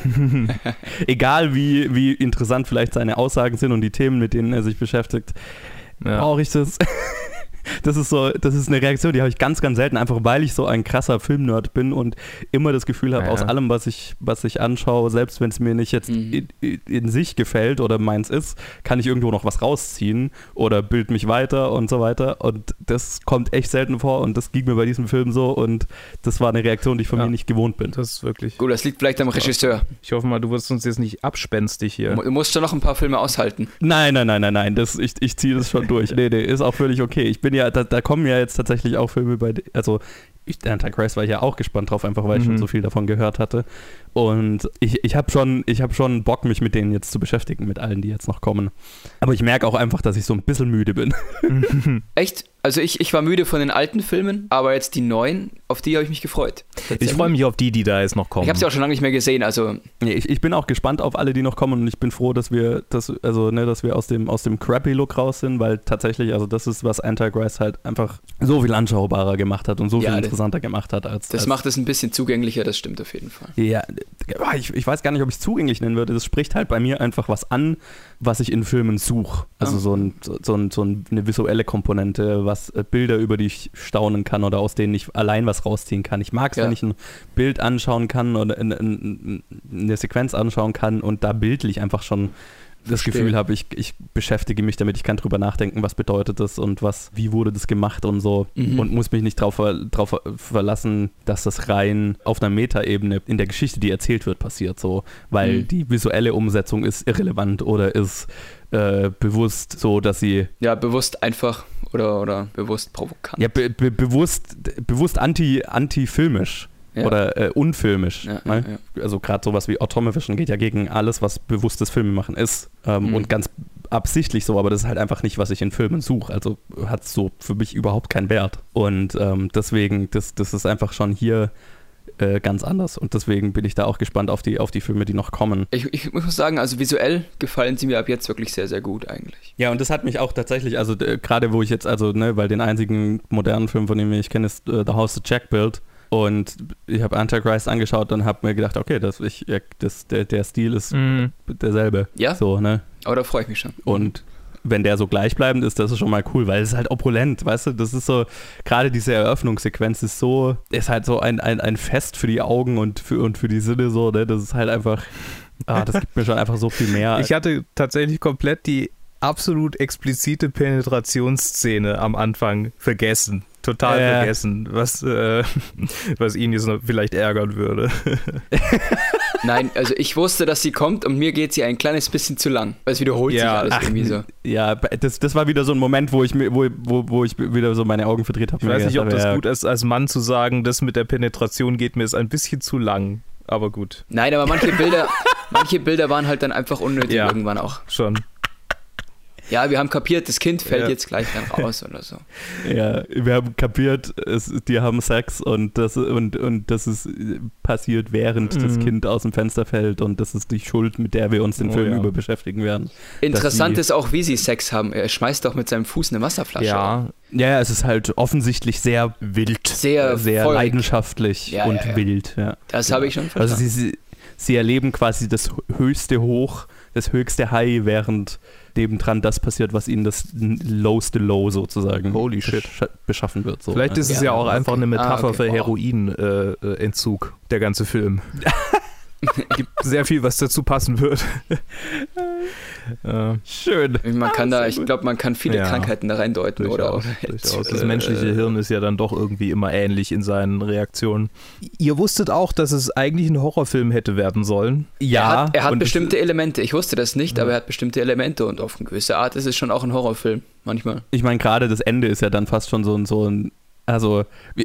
(laughs) Egal wie, wie interessant vielleicht seine Aussagen sind und die Themen, mit denen er sich beschäftigt,
Ja.
brauche ich das? Das ist so, das ist eine Reaktion, die habe ich ganz, ganz selten, einfach weil ich so ein krasser Filmnerd bin und immer das Gefühl habe,
Ja.
aus allem, was ich, was ich anschaue, selbst wenn es mir nicht jetzt
Mhm.
in, in, sich gefällt oder meins ist, kann ich irgendwo noch was rausziehen oder bild mich weiter und so weiter. Und das kommt echt selten vor und das ging mir bei diesem Film so und das war eine Reaktion, die ich von
Ja.
mir nicht gewohnt bin.
Das ist wirklich.
Gut, das liegt vielleicht am Regisseur.
Ich hoffe mal, du wirst uns jetzt nicht abspenstig hier.
Du musst schon noch ein paar Filme aushalten.
Nein, nein, nein, nein, nein, das, ich, ich ziehe das schon durch. (laughs) Nee, nee, ist auch völlig okay. Ich bin ja, da, da kommen ja jetzt tatsächlich auch Filme bei, also ich, Antichrist war ich ja auch gespannt drauf, einfach weil ich
Mhm.
schon so viel davon gehört hatte. Und ich, ich habe schon, ich hab schon Bock, mich mit denen jetzt zu beschäftigen, mit allen, die jetzt noch kommen. Aber ich merke auch einfach, dass ich so ein bisschen müde bin. (laughs)
Echt? Also ich, ich war müde von den alten Filmen, aber jetzt die neuen, auf die habe ich mich gefreut.
Ich freue mich auf die, die da jetzt noch kommen.
Ich habe sie auch schon lange nicht mehr gesehen, also
Nee, ich, ich bin auch gespannt auf alle, die noch kommen und ich bin froh, dass wir, dass, also, ne, dass wir aus dem, aus dem Crappy-Look raus sind, weil tatsächlich, also das ist, was Antichrist halt einfach so viel anschaubarer gemacht hat und so
Ja,
viel
das-
interessanter gemacht hat als
das
als,
macht es ein bisschen zugänglicher, das stimmt auf jeden Fall.
Ja, ich, ich weiß gar nicht, ob ich es zugänglich nennen würde. Das spricht halt bei mir einfach was an, was ich in Filmen suche. Also
Ah.
so, ein, so, ein, so eine visuelle Komponente, was äh, Bilder, über die ich staunen kann oder aus denen ich allein was rausziehen kann. Ich mag es,
Ja.
wenn ich ein Bild anschauen kann oder in, in, in, eine Sequenz anschauen kann und da bildlich einfach schon das
Verstehe.
Gefühl habe, ich, ich beschäftige mich damit, ich kann drüber nachdenken, was bedeutet das und was, wie wurde das gemacht und so
Mhm.
und muss mich nicht darauf drauf verlassen, dass das rein auf einer Metaebene in der Geschichte, die erzählt wird, passiert so, weil
Mhm.
die visuelle Umsetzung ist irrelevant oder ist äh, bewusst so, dass sie
Ja, bewusst einfach oder, oder bewusst provokant.
ja be be bewusst bewusst anti anti-filmisch
Ja.
oder äh, unfilmisch.
Ja,
ne?
ja,
Also gerade sowas wie Automavision geht ja gegen alles, was bewusstes Filmemachen ist. Ähm,
Mhm.
Und ganz absichtlich so, aber das ist halt einfach nicht, was ich in Filmen suche. Also hat so für mich überhaupt keinen Wert. Und ähm, deswegen, das, das ist einfach schon hier äh, ganz anders. Und deswegen bin ich da auch gespannt auf die, auf die Filme, die noch kommen.
Ich, ich muss sagen, also visuell gefallen sie mir ab jetzt wirklich sehr, sehr gut eigentlich.
Ja, und das hat mich auch tatsächlich, also äh, gerade wo ich jetzt, also, ne, weil den einzigen modernen Film, von dem ich kenne, ist äh, The House of Jack Build. Und ich habe Antichrist angeschaut und habe mir gedacht, okay, das, ich, ja, das, der, der Stil ist
Mhm.
derselbe.
Ja,
So, ne?
aber da freue ich mich schon.
Und wenn der so gleichbleibend ist, das ist schon mal cool, weil es ist halt opulent, weißt du? Das ist so, gerade diese Eröffnungssequenz ist so, ist halt so ein, ein, ein Fest für die Augen und für, und für die Sinne so, ne? Das ist halt einfach, ah, das gibt mir schon einfach so viel mehr. (laughs)
Ich hatte tatsächlich komplett die absolut explizite Penetrationsszene am Anfang vergessen. Total
Äh.
vergessen, was, äh, (laughs) was ihn jetzt vielleicht ärgern würde. (laughs)
Nein, also ich wusste, dass sie kommt und mir geht sie ein kleines bisschen zu lang. Weil es wiederholt sich
Ja,
alles
ach,
irgendwie so.
Ja, das, das war wieder so ein Moment, wo ich mir, wo, wo, wo ich wieder so meine Augen verdreht habe.
Ich weiß nicht, ob das gut ist, als Mann zu sagen, das mit der Penetration geht mir ist ein bisschen zu lang. Aber gut,
Nein, aber manche Bilder, (laughs) manche Bilder waren halt dann einfach unnötig
Ja.
irgendwann auch.
schon.
Ja, wir haben kapiert, das Kind fällt
Ja.
jetzt gleich dann raus oder so. (laughs)
Ja, wir haben kapiert, es, die haben Sex und das, und, und das ist äh, passiert, während das
Mhm.
Kind aus dem Fenster fällt und das ist die Schuld, mit der wir uns den
Oh
Film
ja.
über beschäftigen werden.
Interessant
die-
ist auch, wie sie Sex haben. Er schmeißt doch mit seinem Fuß eine Wasserflasche.
Ja,
Ja, es ist halt offensichtlich sehr wild,
Sehr,
sehr
feurig.
leidenschaftlich
Ja,
und
ja, ja.
wild. Ja.
Das habe ich schon
Also
verstanden.
sie, sie, sie erleben quasi das höchste Hoch, das höchste High, während nebendran das passiert, was ihnen das lowste Low sozusagen
Holy shit.
besch- beschaffen wird. So,
vielleicht ist es
Ja,
ja auch
okay.
einfach eine Metapher
Ah, okay.
für
Wow.
Heroinentzug, äh, der ganze Film. (laughs) Gibt sehr viel, was dazu passen wird. (laughs) (laughs) äh,
schön.
Man kann da, ich glaube, man kann viele
Ja,
Krankheiten da reindeuten oder,
Durchaus,
oder
durchaus. Das
äh,
menschliche Hirn ist ja dann doch irgendwie immer ähnlich in seinen Reaktionen. Ihr wusstet auch, dass es eigentlich ein Horrorfilm hätte werden sollen.
Ja,
er hat, er hat bestimmte Elemente. Ich wusste das nicht, aber er hat bestimmte Elemente und auf eine gewisse Art ist es schon auch ein Horrorfilm. Manchmal.
ich meine, gerade das Ende ist ja dann fast schon so ein, so ein also, wir,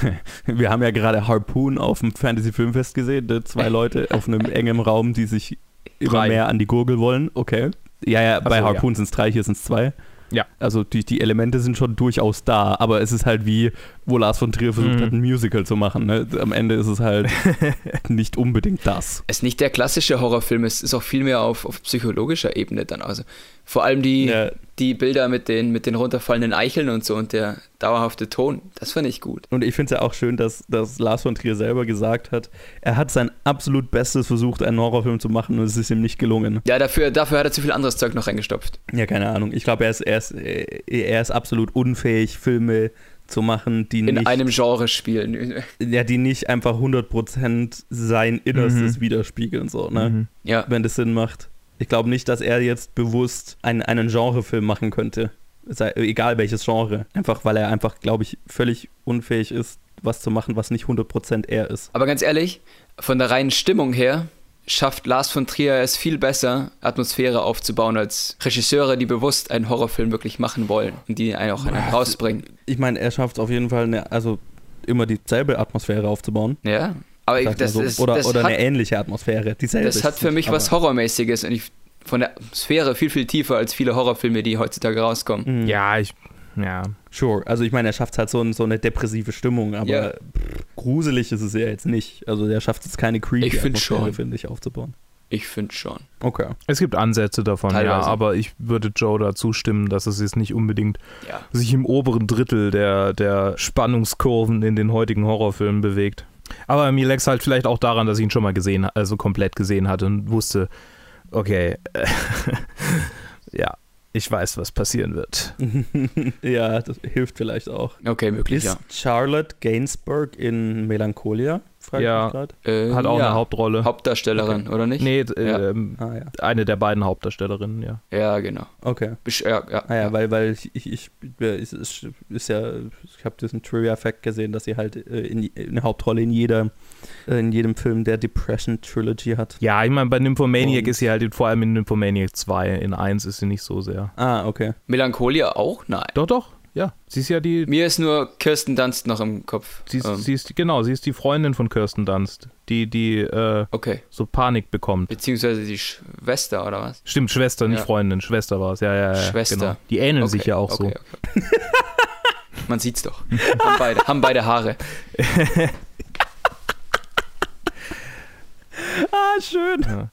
(laughs) wir haben ja gerade Harpoon auf dem Fantasy-Filmfest gesehen, ne? zwei (laughs) Leute auf einem engen Raum, die sich immer
Drei.
mehr an die Gurgel wollen. Okay. Ja, ja, bei
so, ja.
Harpoon sind es drei, hier sind es zwei.
Ja.
Also die, die Elemente sind schon durchaus da, aber es ist halt wie, wo Lars von Trier versucht
Mhm.
hat, ein Musical zu machen. Ne? Am Ende ist es halt (laughs) nicht unbedingt das.
Es ist nicht der klassische Horrorfilm, es ist auch viel mehr auf, auf psychologischer Ebene dann. Also vor allem die,
Ja,
die Bilder mit den, mit den runterfallenden Eicheln und so und der dauerhafte Ton, das fand ich gut.
Und ich finde es ja auch schön, dass, dass Lars von Trier selber gesagt hat, er hat sein absolut Bestes versucht, einen Horrorfilm zu machen und es ist ihm nicht gelungen.
Ja, dafür, dafür hat er zu viel anderes Zeug noch reingestopft.
Ja, keine Ahnung. Ich glaube, er ist, er, ist, er ist absolut unfähig, Filme zu machen, die
In
nicht,
einem Genre spielen. (laughs)
ja, die nicht einfach 100% sein Innerstes
Mhm.
widerspiegeln. So, ne?
Mhm.
Ja,
Wenn das Sinn macht. Ich glaube nicht, dass er jetzt bewusst einen, einen Genrefilm machen könnte. Sei, egal welches Genre. Einfach, weil er einfach, glaube ich, völlig unfähig ist, was zu machen, was nicht 100% er ist.
aber ganz ehrlich, von der reinen Stimmung her schafft Lars von Trier es viel besser, Atmosphäre aufzubauen, als Regisseure, die bewusst einen Horrorfilm wirklich machen wollen und die einen auch einen rausbringen.
Ich meine, er schafft es auf jeden Fall, eine, also immer dieselbe Atmosphäre aufzubauen.
Ja, aber ich, das,
so.
ist,
oder
das
oder
hat,
eine ähnliche Atmosphäre. Dieselbe
das hat für mich was Horrormäßiges und ich von der Sphäre viel, viel tiefer als viele Horrorfilme, die heutzutage rauskommen.
Mhm.
Ja, ich. Ja.
Sure. Also ich meine, er schafft halt so, ein, so eine depressive Stimmung, aber
Ja.
pff, gruselig ist es ja jetzt nicht. Also er schafft es keine creepy
Ich find schon.
finde ich, aufzubauen.
Ich finde schon.
Okay.
Es gibt Ansätze davon, ja,
Teilweise.
aber ich würde Joe da zustimmen, dass es jetzt nicht unbedingt
Ja.
sich im oberen Drittel der, der Spannungskurven in den heutigen Horrorfilmen bewegt. Aber mir lag es halt vielleicht auch daran, dass ich ihn schon mal gesehen, also komplett gesehen hatte und wusste, okay, (laughs) ja, ich weiß, was passieren wird. (laughs)
ja, das hilft vielleicht auch.
Okay, möglich,
Ist
ja.
Charlotte Gainsbourg in Melancholia
Ja.
Äh,
Hat auch
ja.
eine Hauptrolle.
Hauptdarstellerin, oder nicht?
nee,
Ja.
ähm,
Ah ja,
eine der beiden Hauptdarstellerinnen, ja.
Ja, genau.
okay.
Besch ja, ja,
Ah ja, weil, weil ich, ich, ich es ist, ist ja, ich habe diesen Trivia-Fact gesehen, dass sie halt äh, in, eine Hauptrolle in jeder, äh, in jedem Film der Depression Trilogy hat.
Ja, ich meine, bei Nymphomaniac
Und-
ist sie halt vor allem in Nymphomaniac 2. In 1 ist sie nicht so sehr.
Ah, okay.
Melancholia auch? Nein.
Doch, doch, ja. Sie ist ja die.
Mir ist nur Kirsten Dunst noch im Kopf.
Sie ist,
Ähm,
sie ist, genau, sie ist die Freundin von Kirsten Dunst, die, die äh,
okay.
so Panik bekommt.
Beziehungsweise die Schwester, oder was?
Stimmt, Schwester, nicht
Ja.
Freundin. Schwester war es, ja, ja, ja.
Schwester.
Genau. Die ähneln
Okay,
sich ja auch
okay, okay. (laughs) Man sieht's doch. haben, beide, haben beide Haare. (laughs)
Ah, schön.
Ja.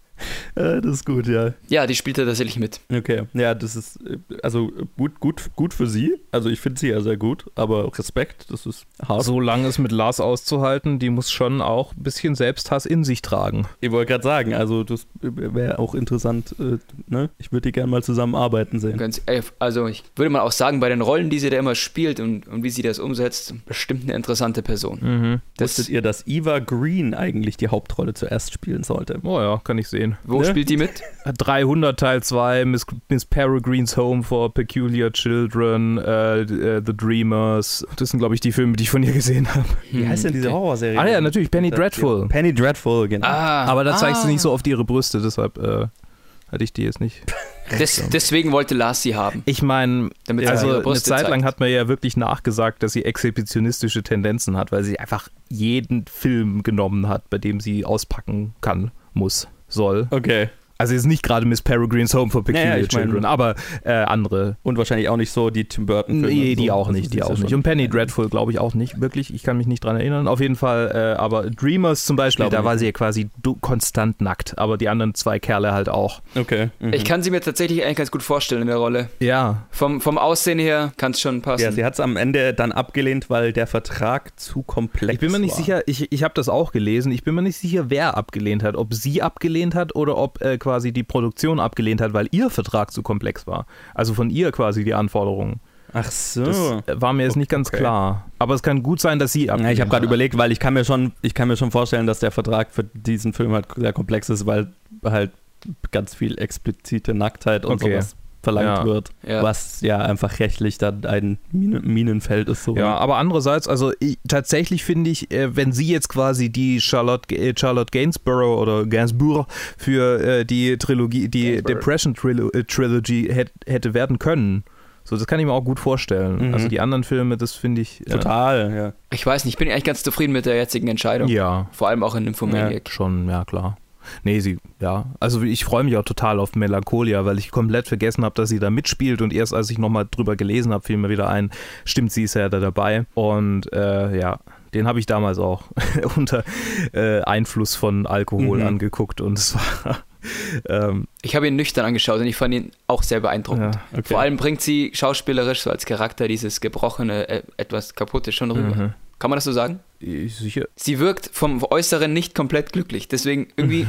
Das ist gut, ja.
Ja, die spielt er tatsächlich mit.
Okay, ja, das ist also gut, gut, gut für sie. Also ich finde sie ja sehr gut, aber Respekt, das ist hart.
So lange es mit Lars auszuhalten, die muss schon auch ein bisschen Selbsthass in sich tragen.
Ich wollte gerade sagen, also das wäre auch interessant, äh, ne? Ich würde die gerne mal zusammenarbeiten sehen.
Ganz, also ich würde mal auch sagen, bei den Rollen, die sie da immer spielt und, und wie sie das umsetzt, bestimmt eine interessante Person.
Mhm.
Das,
Wusstet ihr, dass Eva Green eigentlich die Hauptrolle zuerst spielen sollte?
Oh ja, kann ich sehen.
wo
ne?
spielt die mit?
300 Teil 2, Miss, Miss Peregrine's Home for Peculiar Children, äh, äh, The Dreamers. Das sind, glaube ich, die Filme, die ich von ihr gesehen habe.
Wie heißt denn diese. Horrorserie?
Ah ja, natürlich, Penny Dreadful.
Penny Dreadful, genau.
Ah,
Aber da zeigt sie
ah.
nicht so oft ihre Brüste, deshalb äh, hatte ich die jetzt nicht. (laughs)
Des, deswegen wollte Lars sie haben.
Ich meine, also eine Zeit lang
zeigt.
hat man ja wirklich nachgesagt, dass sie exhibitionistische Tendenzen hat, weil sie einfach jeden Film genommen hat, bei dem sie auspacken kann, muss, soll.
Okay.
Also jetzt nicht gerade Miss Peregrine's Home for Peculiar
Ja, ja, ich mein-
Children, aber äh, andere.
Und wahrscheinlich auch nicht so die Tim Burton-Filme.
Nee,
und so.
die auch nicht, die
ist
auch nicht. Und Penny Dreadful glaube ich auch nicht, wirklich. Ich kann mich nicht dran erinnern. Auf jeden Fall, äh, aber Dreamers zum Beispiel, da war sie ja quasi konstant nackt, aber die anderen zwei Kerle halt auch.
Okay. Mhm.
Ich kann sie mir tatsächlich eigentlich ganz gut vorstellen in der Rolle.
Ja,
Vom, vom Aussehen her kann es schon passen.
ja, sie hat es am Ende dann abgelehnt, weil der Vertrag zu komplex
Ich bin mir nicht
war.
sicher, ich, ich habe das auch gelesen, ich bin mir nicht sicher, wer abgelehnt hat. Ob sie abgelehnt hat oder ob äh, quasi die Produktion abgelehnt hat, weil ihr Vertrag zu komplex war. Also von ihr quasi die Anforderungen.
Ach so.
Das äh, war mir jetzt nicht ganz
Okay.
klar. Aber es kann gut sein, dass sie
Ja,
abgelehnt
ich habe gerade überlegt, weil ich kann mir schon, ich kann mir schon vorstellen, dass der Vertrag für diesen Film halt sehr komplex ist, weil halt ganz viel explizite Nacktheit und
Okay.
sowas verlangt
Ja.
wird,
Ja.
was ja einfach rechtlich dann ein Mine Minenfeld ist. So.
Ja, aber andererseits, also ich, tatsächlich finde ich, äh, wenn sie jetzt quasi die Charlotte, äh, Charlotte Gainsborough oder Gainsbourg für äh, die Trilogie, die
Gainsborough.
Depression Trilo äh, Trilogy hätt, hätte werden können, so das kann ich mir auch gut vorstellen.
Mhm.
Also die anderen Filme, das finde ich äh,
Total, ja.
Ich weiß nicht, ich bin eigentlich ganz zufrieden mit der jetzigen Entscheidung.
Ja,
Vor allem auch in Nymphomaniac.
schon, ja klar. Nee, sie, ja. Also ich freue mich auch total auf Melancholia, weil ich komplett vergessen habe, dass sie da mitspielt und erst als ich nochmal drüber gelesen habe, fiel mir wieder ein, stimmt, sie ist ja da dabei. Und äh, ja, den habe ich damals auch (laughs) unter äh, Einfluss von Alkohol
Mhm.
angeguckt und es war (laughs) ähm,
Ich habe ihn nüchtern angeschaut und ich fand ihn auch sehr beeindruckend.
ja,
Okay.
Vor allem bringt sie schauspielerisch so als Charakter dieses gebrochene, äh, etwas kaputte schon rüber.
mhm.
Kann man das so sagen?
Ich- sicher.
Sie wirkt vom Äußeren nicht komplett glücklich. Deswegen irgendwie.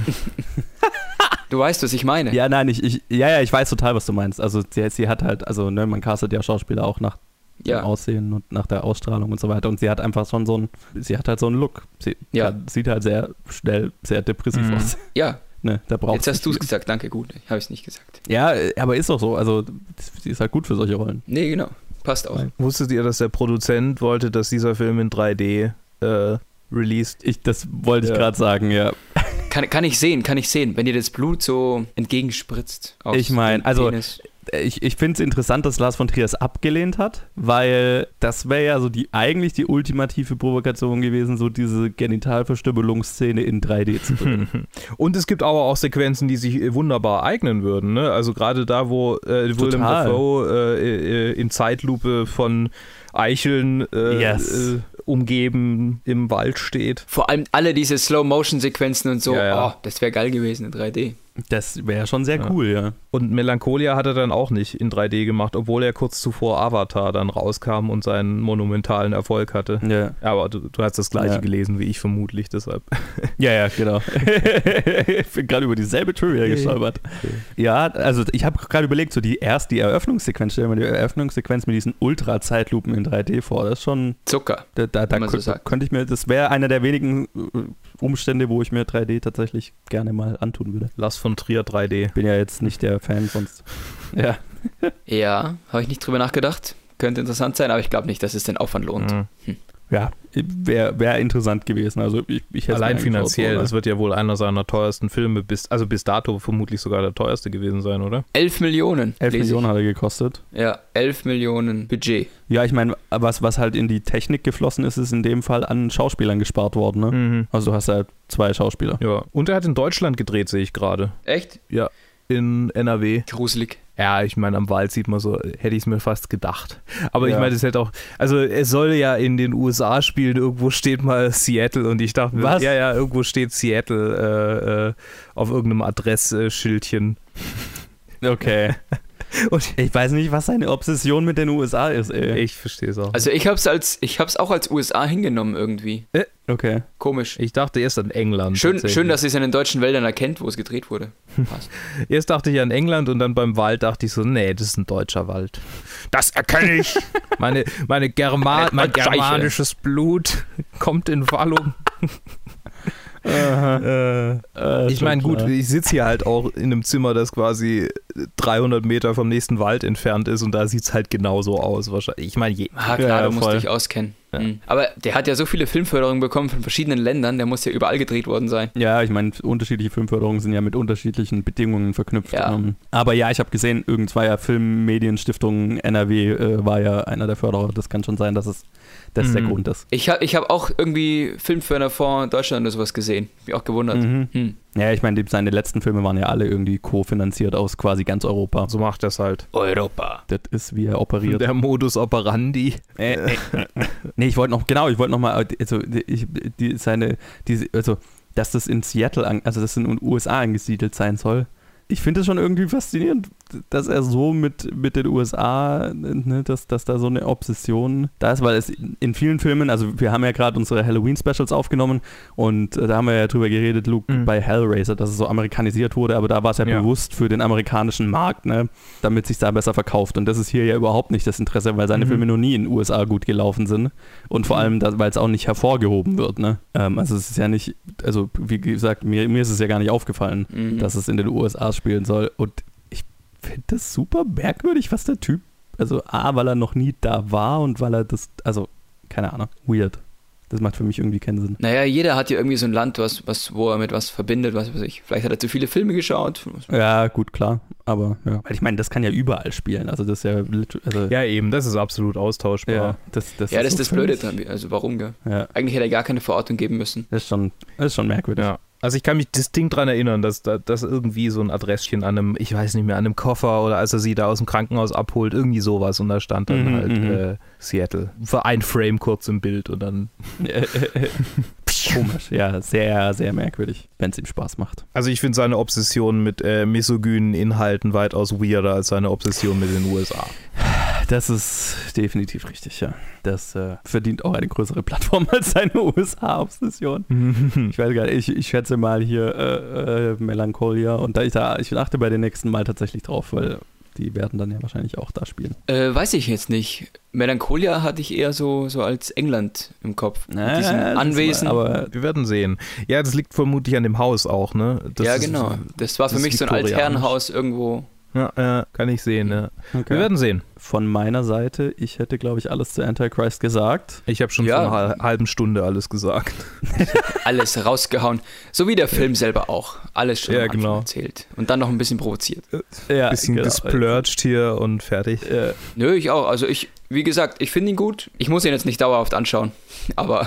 (laughs) du weißt, was ich meine.
Ja, nein, ich, ich, ja, ja, ich weiß total, was du meinst. Also sie, sie hat halt, also ne, man castet ja Schauspieler auch nach
Ja.
dem Aussehen und nach der Ausstrahlung und so weiter. Und sie hat einfach schon so ein, sie hat halt so einen Look. Sie
Ja.
kann, sieht halt sehr schnell, sehr depressiv
Mhm.
aus.
Ja, (laughs)
Ne, da braucht
jetzt hast du es gesagt. Danke, gut. Habe ich es nicht gesagt.
Ja, aber ist doch so. Also sie ist halt gut für solche Rollen.
Nee, genau. Passt auch.
Wusstet ihr, dass der Produzent wollte, dass dieser Film in 3D äh, released?
Ich, das wollte ich
Ja.
gerade sagen, ja.
Kann, kann ich sehen, kann ich sehen, wenn dir das Blut so entgegenspritzt. aus
Ich mein,
dem
also-
Penis.
Ich, ich finde es interessant, dass Lars von Trier es abgelehnt hat, weil das wäre ja so die eigentlich die ultimative Provokation gewesen, so diese Genitalverstümmelungsszene in 3D zu bringen. (laughs)
Und es gibt aber auch Sequenzen, die sich wunderbar eignen würden. Ne? Also gerade da, wo äh, Willem
Total.
Dafoe äh, äh, in Zeitlupe von Eicheln äh,
Yes.
äh, umgeben im Wald steht.
Vor allem alle diese Slow-Motion-Sequenzen und so.
Ja, ja.
Oh, das wäre geil gewesen in 3D.
Das wäre schon sehr
Ja.
cool, ja.
Und Melancholia hat er dann auch nicht in 3D gemacht, obwohl er kurz zuvor Avatar dann rauskam und seinen monumentalen Erfolg hatte.
Ja,
aber du, du hast das gleiche
Ja.
gelesen wie ich vermutlich, deshalb. (laughs)
ja, ja genau. (laughs) ich bin gerade über dieselbe Trivia gestolpert. Ja, also ich habe gerade überlegt, so die erst die Eröffnungssequenz, stell dir mal die Eröffnungssequenz mit diesen Ultra-Zeitlupen in 3D vor. Das ist schon,
Zucker.
da, da, da
man so
könnte ich mir, das wäre einer der wenigen äh, Umstände, wo ich mir 3D tatsächlich gerne mal antun würde.
Lars von Trier 3D.
Bin ja jetzt nicht der Fan sonst. (laughs) Ja.
Ja, habe ich nicht drüber nachgedacht. Könnte interessant sein, aber ich glaube nicht, dass es den Aufwand lohnt.
Mhm.
Ja, wäre wär interessant gewesen. Also ich, ich hätte es
Allein finanziell, das wird ja wohl einer seiner teuersten Filme, bis, also bis dato vermutlich sogar der teuerste gewesen sein, oder?
11 Millionen.
11
lese ich.
Millionen hat er gekostet.
Ja, 11 Millionen Budget.
Ja, ich meine, was, was halt in die Technik geflossen ist, ist in dem Fall an Schauspielern gespart worden. Ne?
Mhm.
Also du hast halt zwei Schauspieler.
Ja. Und er hat in Deutschland gedreht, sehe ich gerade.
Echt?
In NRW.
Gruselig.
Ja, ich meine, am Wald sieht man so, hätte ich es mir fast gedacht. Aber ich
Ja.
meine, es hätte auch, also es soll ja in den USA spielen, irgendwo steht mal Seattle und ich dachte, mir,
Was?
ja, ja, irgendwo steht Seattle äh, äh, auf irgendeinem Adressschildchen.
Okay. (laughs)
Und
Ich weiß nicht, was seine Obsession mit den USA ist, ey.
ich verstehe es auch.
Also ich hab's als, ich hab's auch als USA hingenommen irgendwie.
Okay.
Komisch.
ich dachte erst an England.
Schön, schön, dass sie es in den deutschen Wäldern erkennt, wo es gedreht wurde. Passt. (laughs)
Erst dachte ich an England und dann beim Wald dachte ich so, nee, das ist ein deutscher Wald. Das erkenne ich. (laughs) meine, meine Germa mein germanisches Blut kommt in Wallung. Äh,
Äh,
ich meine, gut, ich sitze hier halt auch in einem Zimmer, das quasi 300 Meter vom nächsten Wald entfernt ist und da sieht es halt genauso aus. Wahrscheinlich. Ich meine, je,
Ah, klar,
Ja,
du musst
voll.
dich auskennen.
Ja.
Mhm. Aber der hat ja so viele Filmförderungen bekommen von verschiedenen Ländern, der muss ja überall gedreht worden sein.
Ja, ich meine, unterschiedliche Filmförderungen sind ja mit unterschiedlichen Bedingungen verknüpft.
Ja.
Ähm, Aber ja, ich habe gesehen, irgendwann ja Filmmedienstiftung NRW äh, war ja einer der Förderer. Das kann schon sein, dass es das der
Mhm.
Grund ist.
Ich habe ich hab auch irgendwie Filmförderfonds Deutschland oder sowas gesehen. Mich auch gewundert.
Mhm.
Hm.
Ja, ich meine, seine letzten Filme waren ja alle irgendwie kofinanziert aus quasi ganz Europa.
so macht das halt.
Europa.
Das ist, wie er operiert.
Der Modus operandi.
Äh, äh, nee, ich wollte noch, genau, ich wollte noch mal, also, ich, die, seine, diese, also, dass das in Seattle, an, also, das in den USA angesiedelt sein soll. Ich finde es schon irgendwie faszinierend, dass er so mit, mit den USA, ne, dass, dass da so eine Obsession da ist, weil es in vielen Filmen, also wir haben ja gerade unsere Halloween-Specials aufgenommen und äh, da haben wir ja drüber geredet, Luke,
Mhm.
bei Hellraiser, dass es so amerikanisiert wurde, aber da war es ja,
Ja.
bewusst für den amerikanischen Markt, ne, damit sich da besser verkauft. Und das ist hier ja überhaupt nicht das Interesse, weil seine
Mhm.
Filme noch nie in den USA gut gelaufen sind und vor allem, weil es auch nicht hervorgehoben wird. Ne? Ähm, also es ist ja nicht, also wie gesagt, mir, mir ist es ja gar nicht aufgefallen,
Mhm.
dass es in den USA spielen soll. Und finde das super merkwürdig, was der Typ, also A, weil er noch nie da war und weil er das, also keine Ahnung, weird. Das macht für mich irgendwie keinen Sinn.
Naja, jeder hat ja irgendwie so ein Land, was, was, wo er mit was verbindet, was weiß ich. Vielleicht hat er zu viele Filme geschaut.
Ja, gut, klar. Aber ja. Weil ich meine, das kann ja überall spielen. Also das ist ja also,
Ja, eben, das ist absolut austauschbar.
ja, das, das
Ja, das ist
so
das Blöde dran. Also warum, gell?
Ja,
Eigentlich hätte er gar keine Verortung geben müssen.
das ist schon, das ist schon merkwürdig.
Ja. Also ich kann mich distinkt daran erinnern, dass da dass irgendwie so ein Adresschen an einem, ich weiß nicht mehr, an einem Koffer oder als er sie da aus dem Krankenhaus abholt, irgendwie sowas und da stand dann
Mhm,
halt
mhm.
äh, Seattle. Für ein Frame kurz im Bild und dann. (laughs)
Komisch, ja, sehr, sehr merkwürdig, wenn es ihm Spaß macht.
Also ich finde seine Obsession mit äh, misogynen Inhalten weitaus weirder als seine Obsession mit den USA. (laughs)
Das ist definitiv richtig, ja. Das äh, verdient auch eine größere Plattform (laughs) als seine USA-Obsession. (laughs) Ich weiß gar nicht, ich, ich schätze mal hier äh, äh, Melancholia und da ich, da, ich achte bei den nächsten Mal tatsächlich drauf, weil die werden dann ja wahrscheinlich auch da spielen.
Äh, weiß ich jetzt nicht. Melancholia hatte ich eher so, so als England im Kopf. Mit diesem Anwesen.
Aber
Wir werden sehen. Ja, das liegt vermutlich an dem Haus auch, ne? Das
ja,
ist-
genau. Das war für
das
mich so ein. Altherrenhaus irgendwo.
Ja, ja, kann ich sehen, ja.
okay.
Wir werden sehen.
Von meiner Seite, ich hätte, glaube ich, alles zu Antichrist gesagt.
Ich habe schon
Ja.
vor einer hal- halben Stunde alles gesagt. (laughs)
Alles rausgehauen. So wie der Film selber auch. Alles schon
Ja, genau.
erzählt. Und dann noch ein bisschen provoziert.
Ja,
Bisschen
genau.
gesplurcht hier und fertig.
Äh,
Nö, ich auch. Also ich, wie gesagt, ich finde ihn gut. Ich muss ihn jetzt nicht dauerhaft anschauen. Aber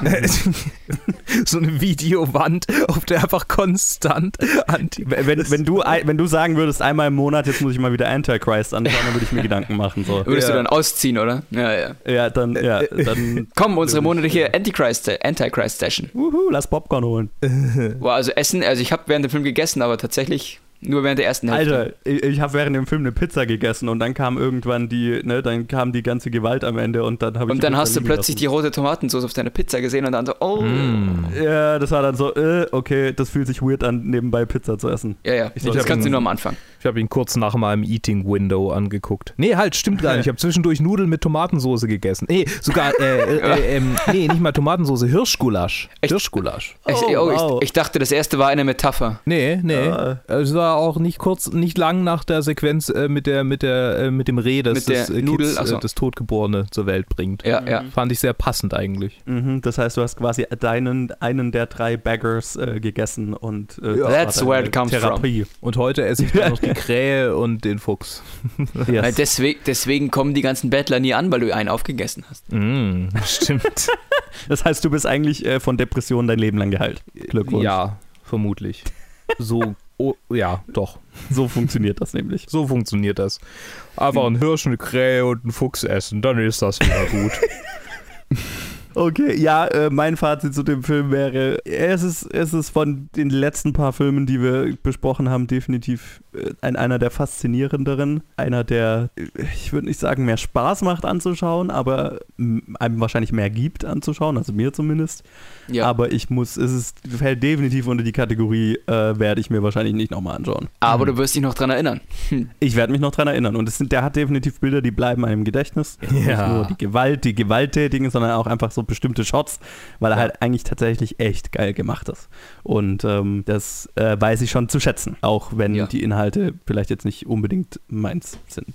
(laughs)
so eine Videowand, auf der einfach konstant anti
wenn, wenn, du, ein- wenn du sagen würdest, einmal im Monat, jetzt muss ich mal wieder Antichrist anschauen, dann würde ich mir (laughs) Gedanken machen. So.
Würdest
Ja.
du dann ausziehen, oder? Ja, ja.
Ja, dann, ja, dann, (laughs)
Komm, unsere monatliche Antichrist, Antichrist Session.
wuhu, lass Popcorn holen. (laughs)
War also Essen, also ich habe während dem Film gegessen, aber tatsächlich Nur während der ersten Hälfte.
Alter, ich, ich habe während dem Film eine Pizza gegessen und dann kam irgendwann die, ne, dann kam die ganze Gewalt am Ende und dann habe ich
Und
die
dann
Pizza
hast du plötzlich die
lassen.
rote Tomatensauce auf deiner Pizza gesehen und dann so, oh.
Mm.
Ja, das war dann so, äh, okay, das fühlt sich weird an, nebenbei Pizza zu essen.
Ja, ja.
Ich
das kannst du nur am Anfang.
Ich habe ihn kurz nach meinem Eating Window angeguckt. Nee, halt, stimmt gar nicht. Ich habe zwischendurch Nudeln mit Tomatensauce gegessen. Nee, sogar, äh, äh, (laughs) ähm, nee, nicht mal Tomatensauce, Hirschgulasch.
Echt?
Hirschgulasch.
Ich,
Oh,
oh,
wow.
ich, ich dachte, das erste war eine Metapher.
Nee, nee.
Ah.
Es war auch nicht kurz, nicht lang nach der Sequenz äh, mit der, mit der, äh, mit dem Reh, das
Mit der
das äh,
Nudel,
Kids,
so.
äh, das Totgeborene zur Welt bringt.
Ja, ja.
Fand ich sehr passend eigentlich.
Mhm, das heißt, du hast quasi deinen, einen der drei Baggers äh, gegessen und äh, das
That's
war
where
deine
it comes
Therapie.
Und heute esse ich dann (laughs) noch die Krähe und den Fuchs. (laughs)
Weil
Yes.
deswegen, deswegen kommen die ganzen Bettler nie an, weil du einen aufgegessen hast.
Mm, stimmt. (laughs)
Das heißt, du bist eigentlich äh, von Depressionen dein Leben lang geheilt. Glückwunsch.
Ja, vermutlich. So, oh, ja, doch.
So funktioniert das nämlich.
So funktioniert das. Einfach ein Hirsch, eine Krähe und einen Fuchs essen, dann ist das wieder gut. (laughs)
Okay, ja, äh, mein Fazit zu dem Film wäre, es ist, es ist von den letzten paar Filmen, die wir besprochen haben, definitiv äh, ein, einer der faszinierenderen. Einer, der, äh, ich würde nicht sagen, mehr Spaß macht anzuschauen, aber einem wahrscheinlich mehr gibt anzuschauen, also mir zumindest.
Ja.
Aber ich muss, es ist, fällt definitiv unter die Kategorie, äh, werde ich mir wahrscheinlich nicht nochmal anschauen.
Aber du wirst dich noch dran erinnern. (laughs)
Ich werde mich noch dran erinnern. Und es sind, der hat definitiv Bilder, die bleiben einem im Gedächtnis. Nicht
Ja.
nur die Gewalt, die gewalttätigen, sondern auch einfach so bestimmte Shots, weil er
Ja.
halt eigentlich tatsächlich echt geil gemacht ist. Und ähm, das äh, weiß ich schon zu schätzen. Auch wenn
Ja.
die Inhalte vielleicht jetzt nicht unbedingt meins sind.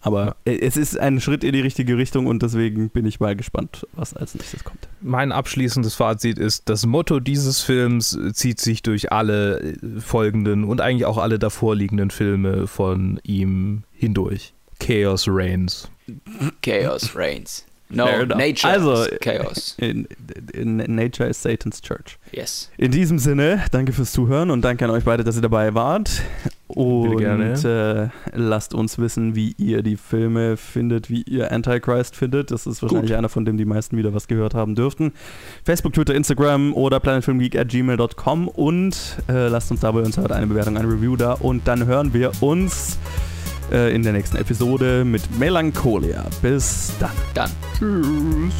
Aber äh, es ist ein Schritt in die richtige Richtung und deswegen bin ich mal gespannt, was als nächstes kommt.
Mein abschließendes Fazit ist, das Motto dieses Films zieht sich durch alle äh, folgenden und eigentlich auch alle davorliegenden Filme von ihm hindurch. Chaos Reigns.
Chaos reigns. No, nature
Also,
is chaos.
In, in, Nature is Satan's Church.
Yes.
In diesem Sinne, danke fürs Zuhören und danke an euch beide, dass ihr dabei wart. Und
gerne.
äh, lasst uns wissen, wie ihr die Filme findet, wie ihr Antichrist findet. Das ist wahrscheinlich einer, von dem die meisten wieder was gehört haben dürften. Facebook, Twitter, Instagram oder planetfilmgeek at gmail.com und äh, lasst uns da bei uns heute eine Bewertung, eine Review da und dann hören wir uns äh, in der nächsten Episode mit Melancholia. Bis dann.
Dann.
Tschüss.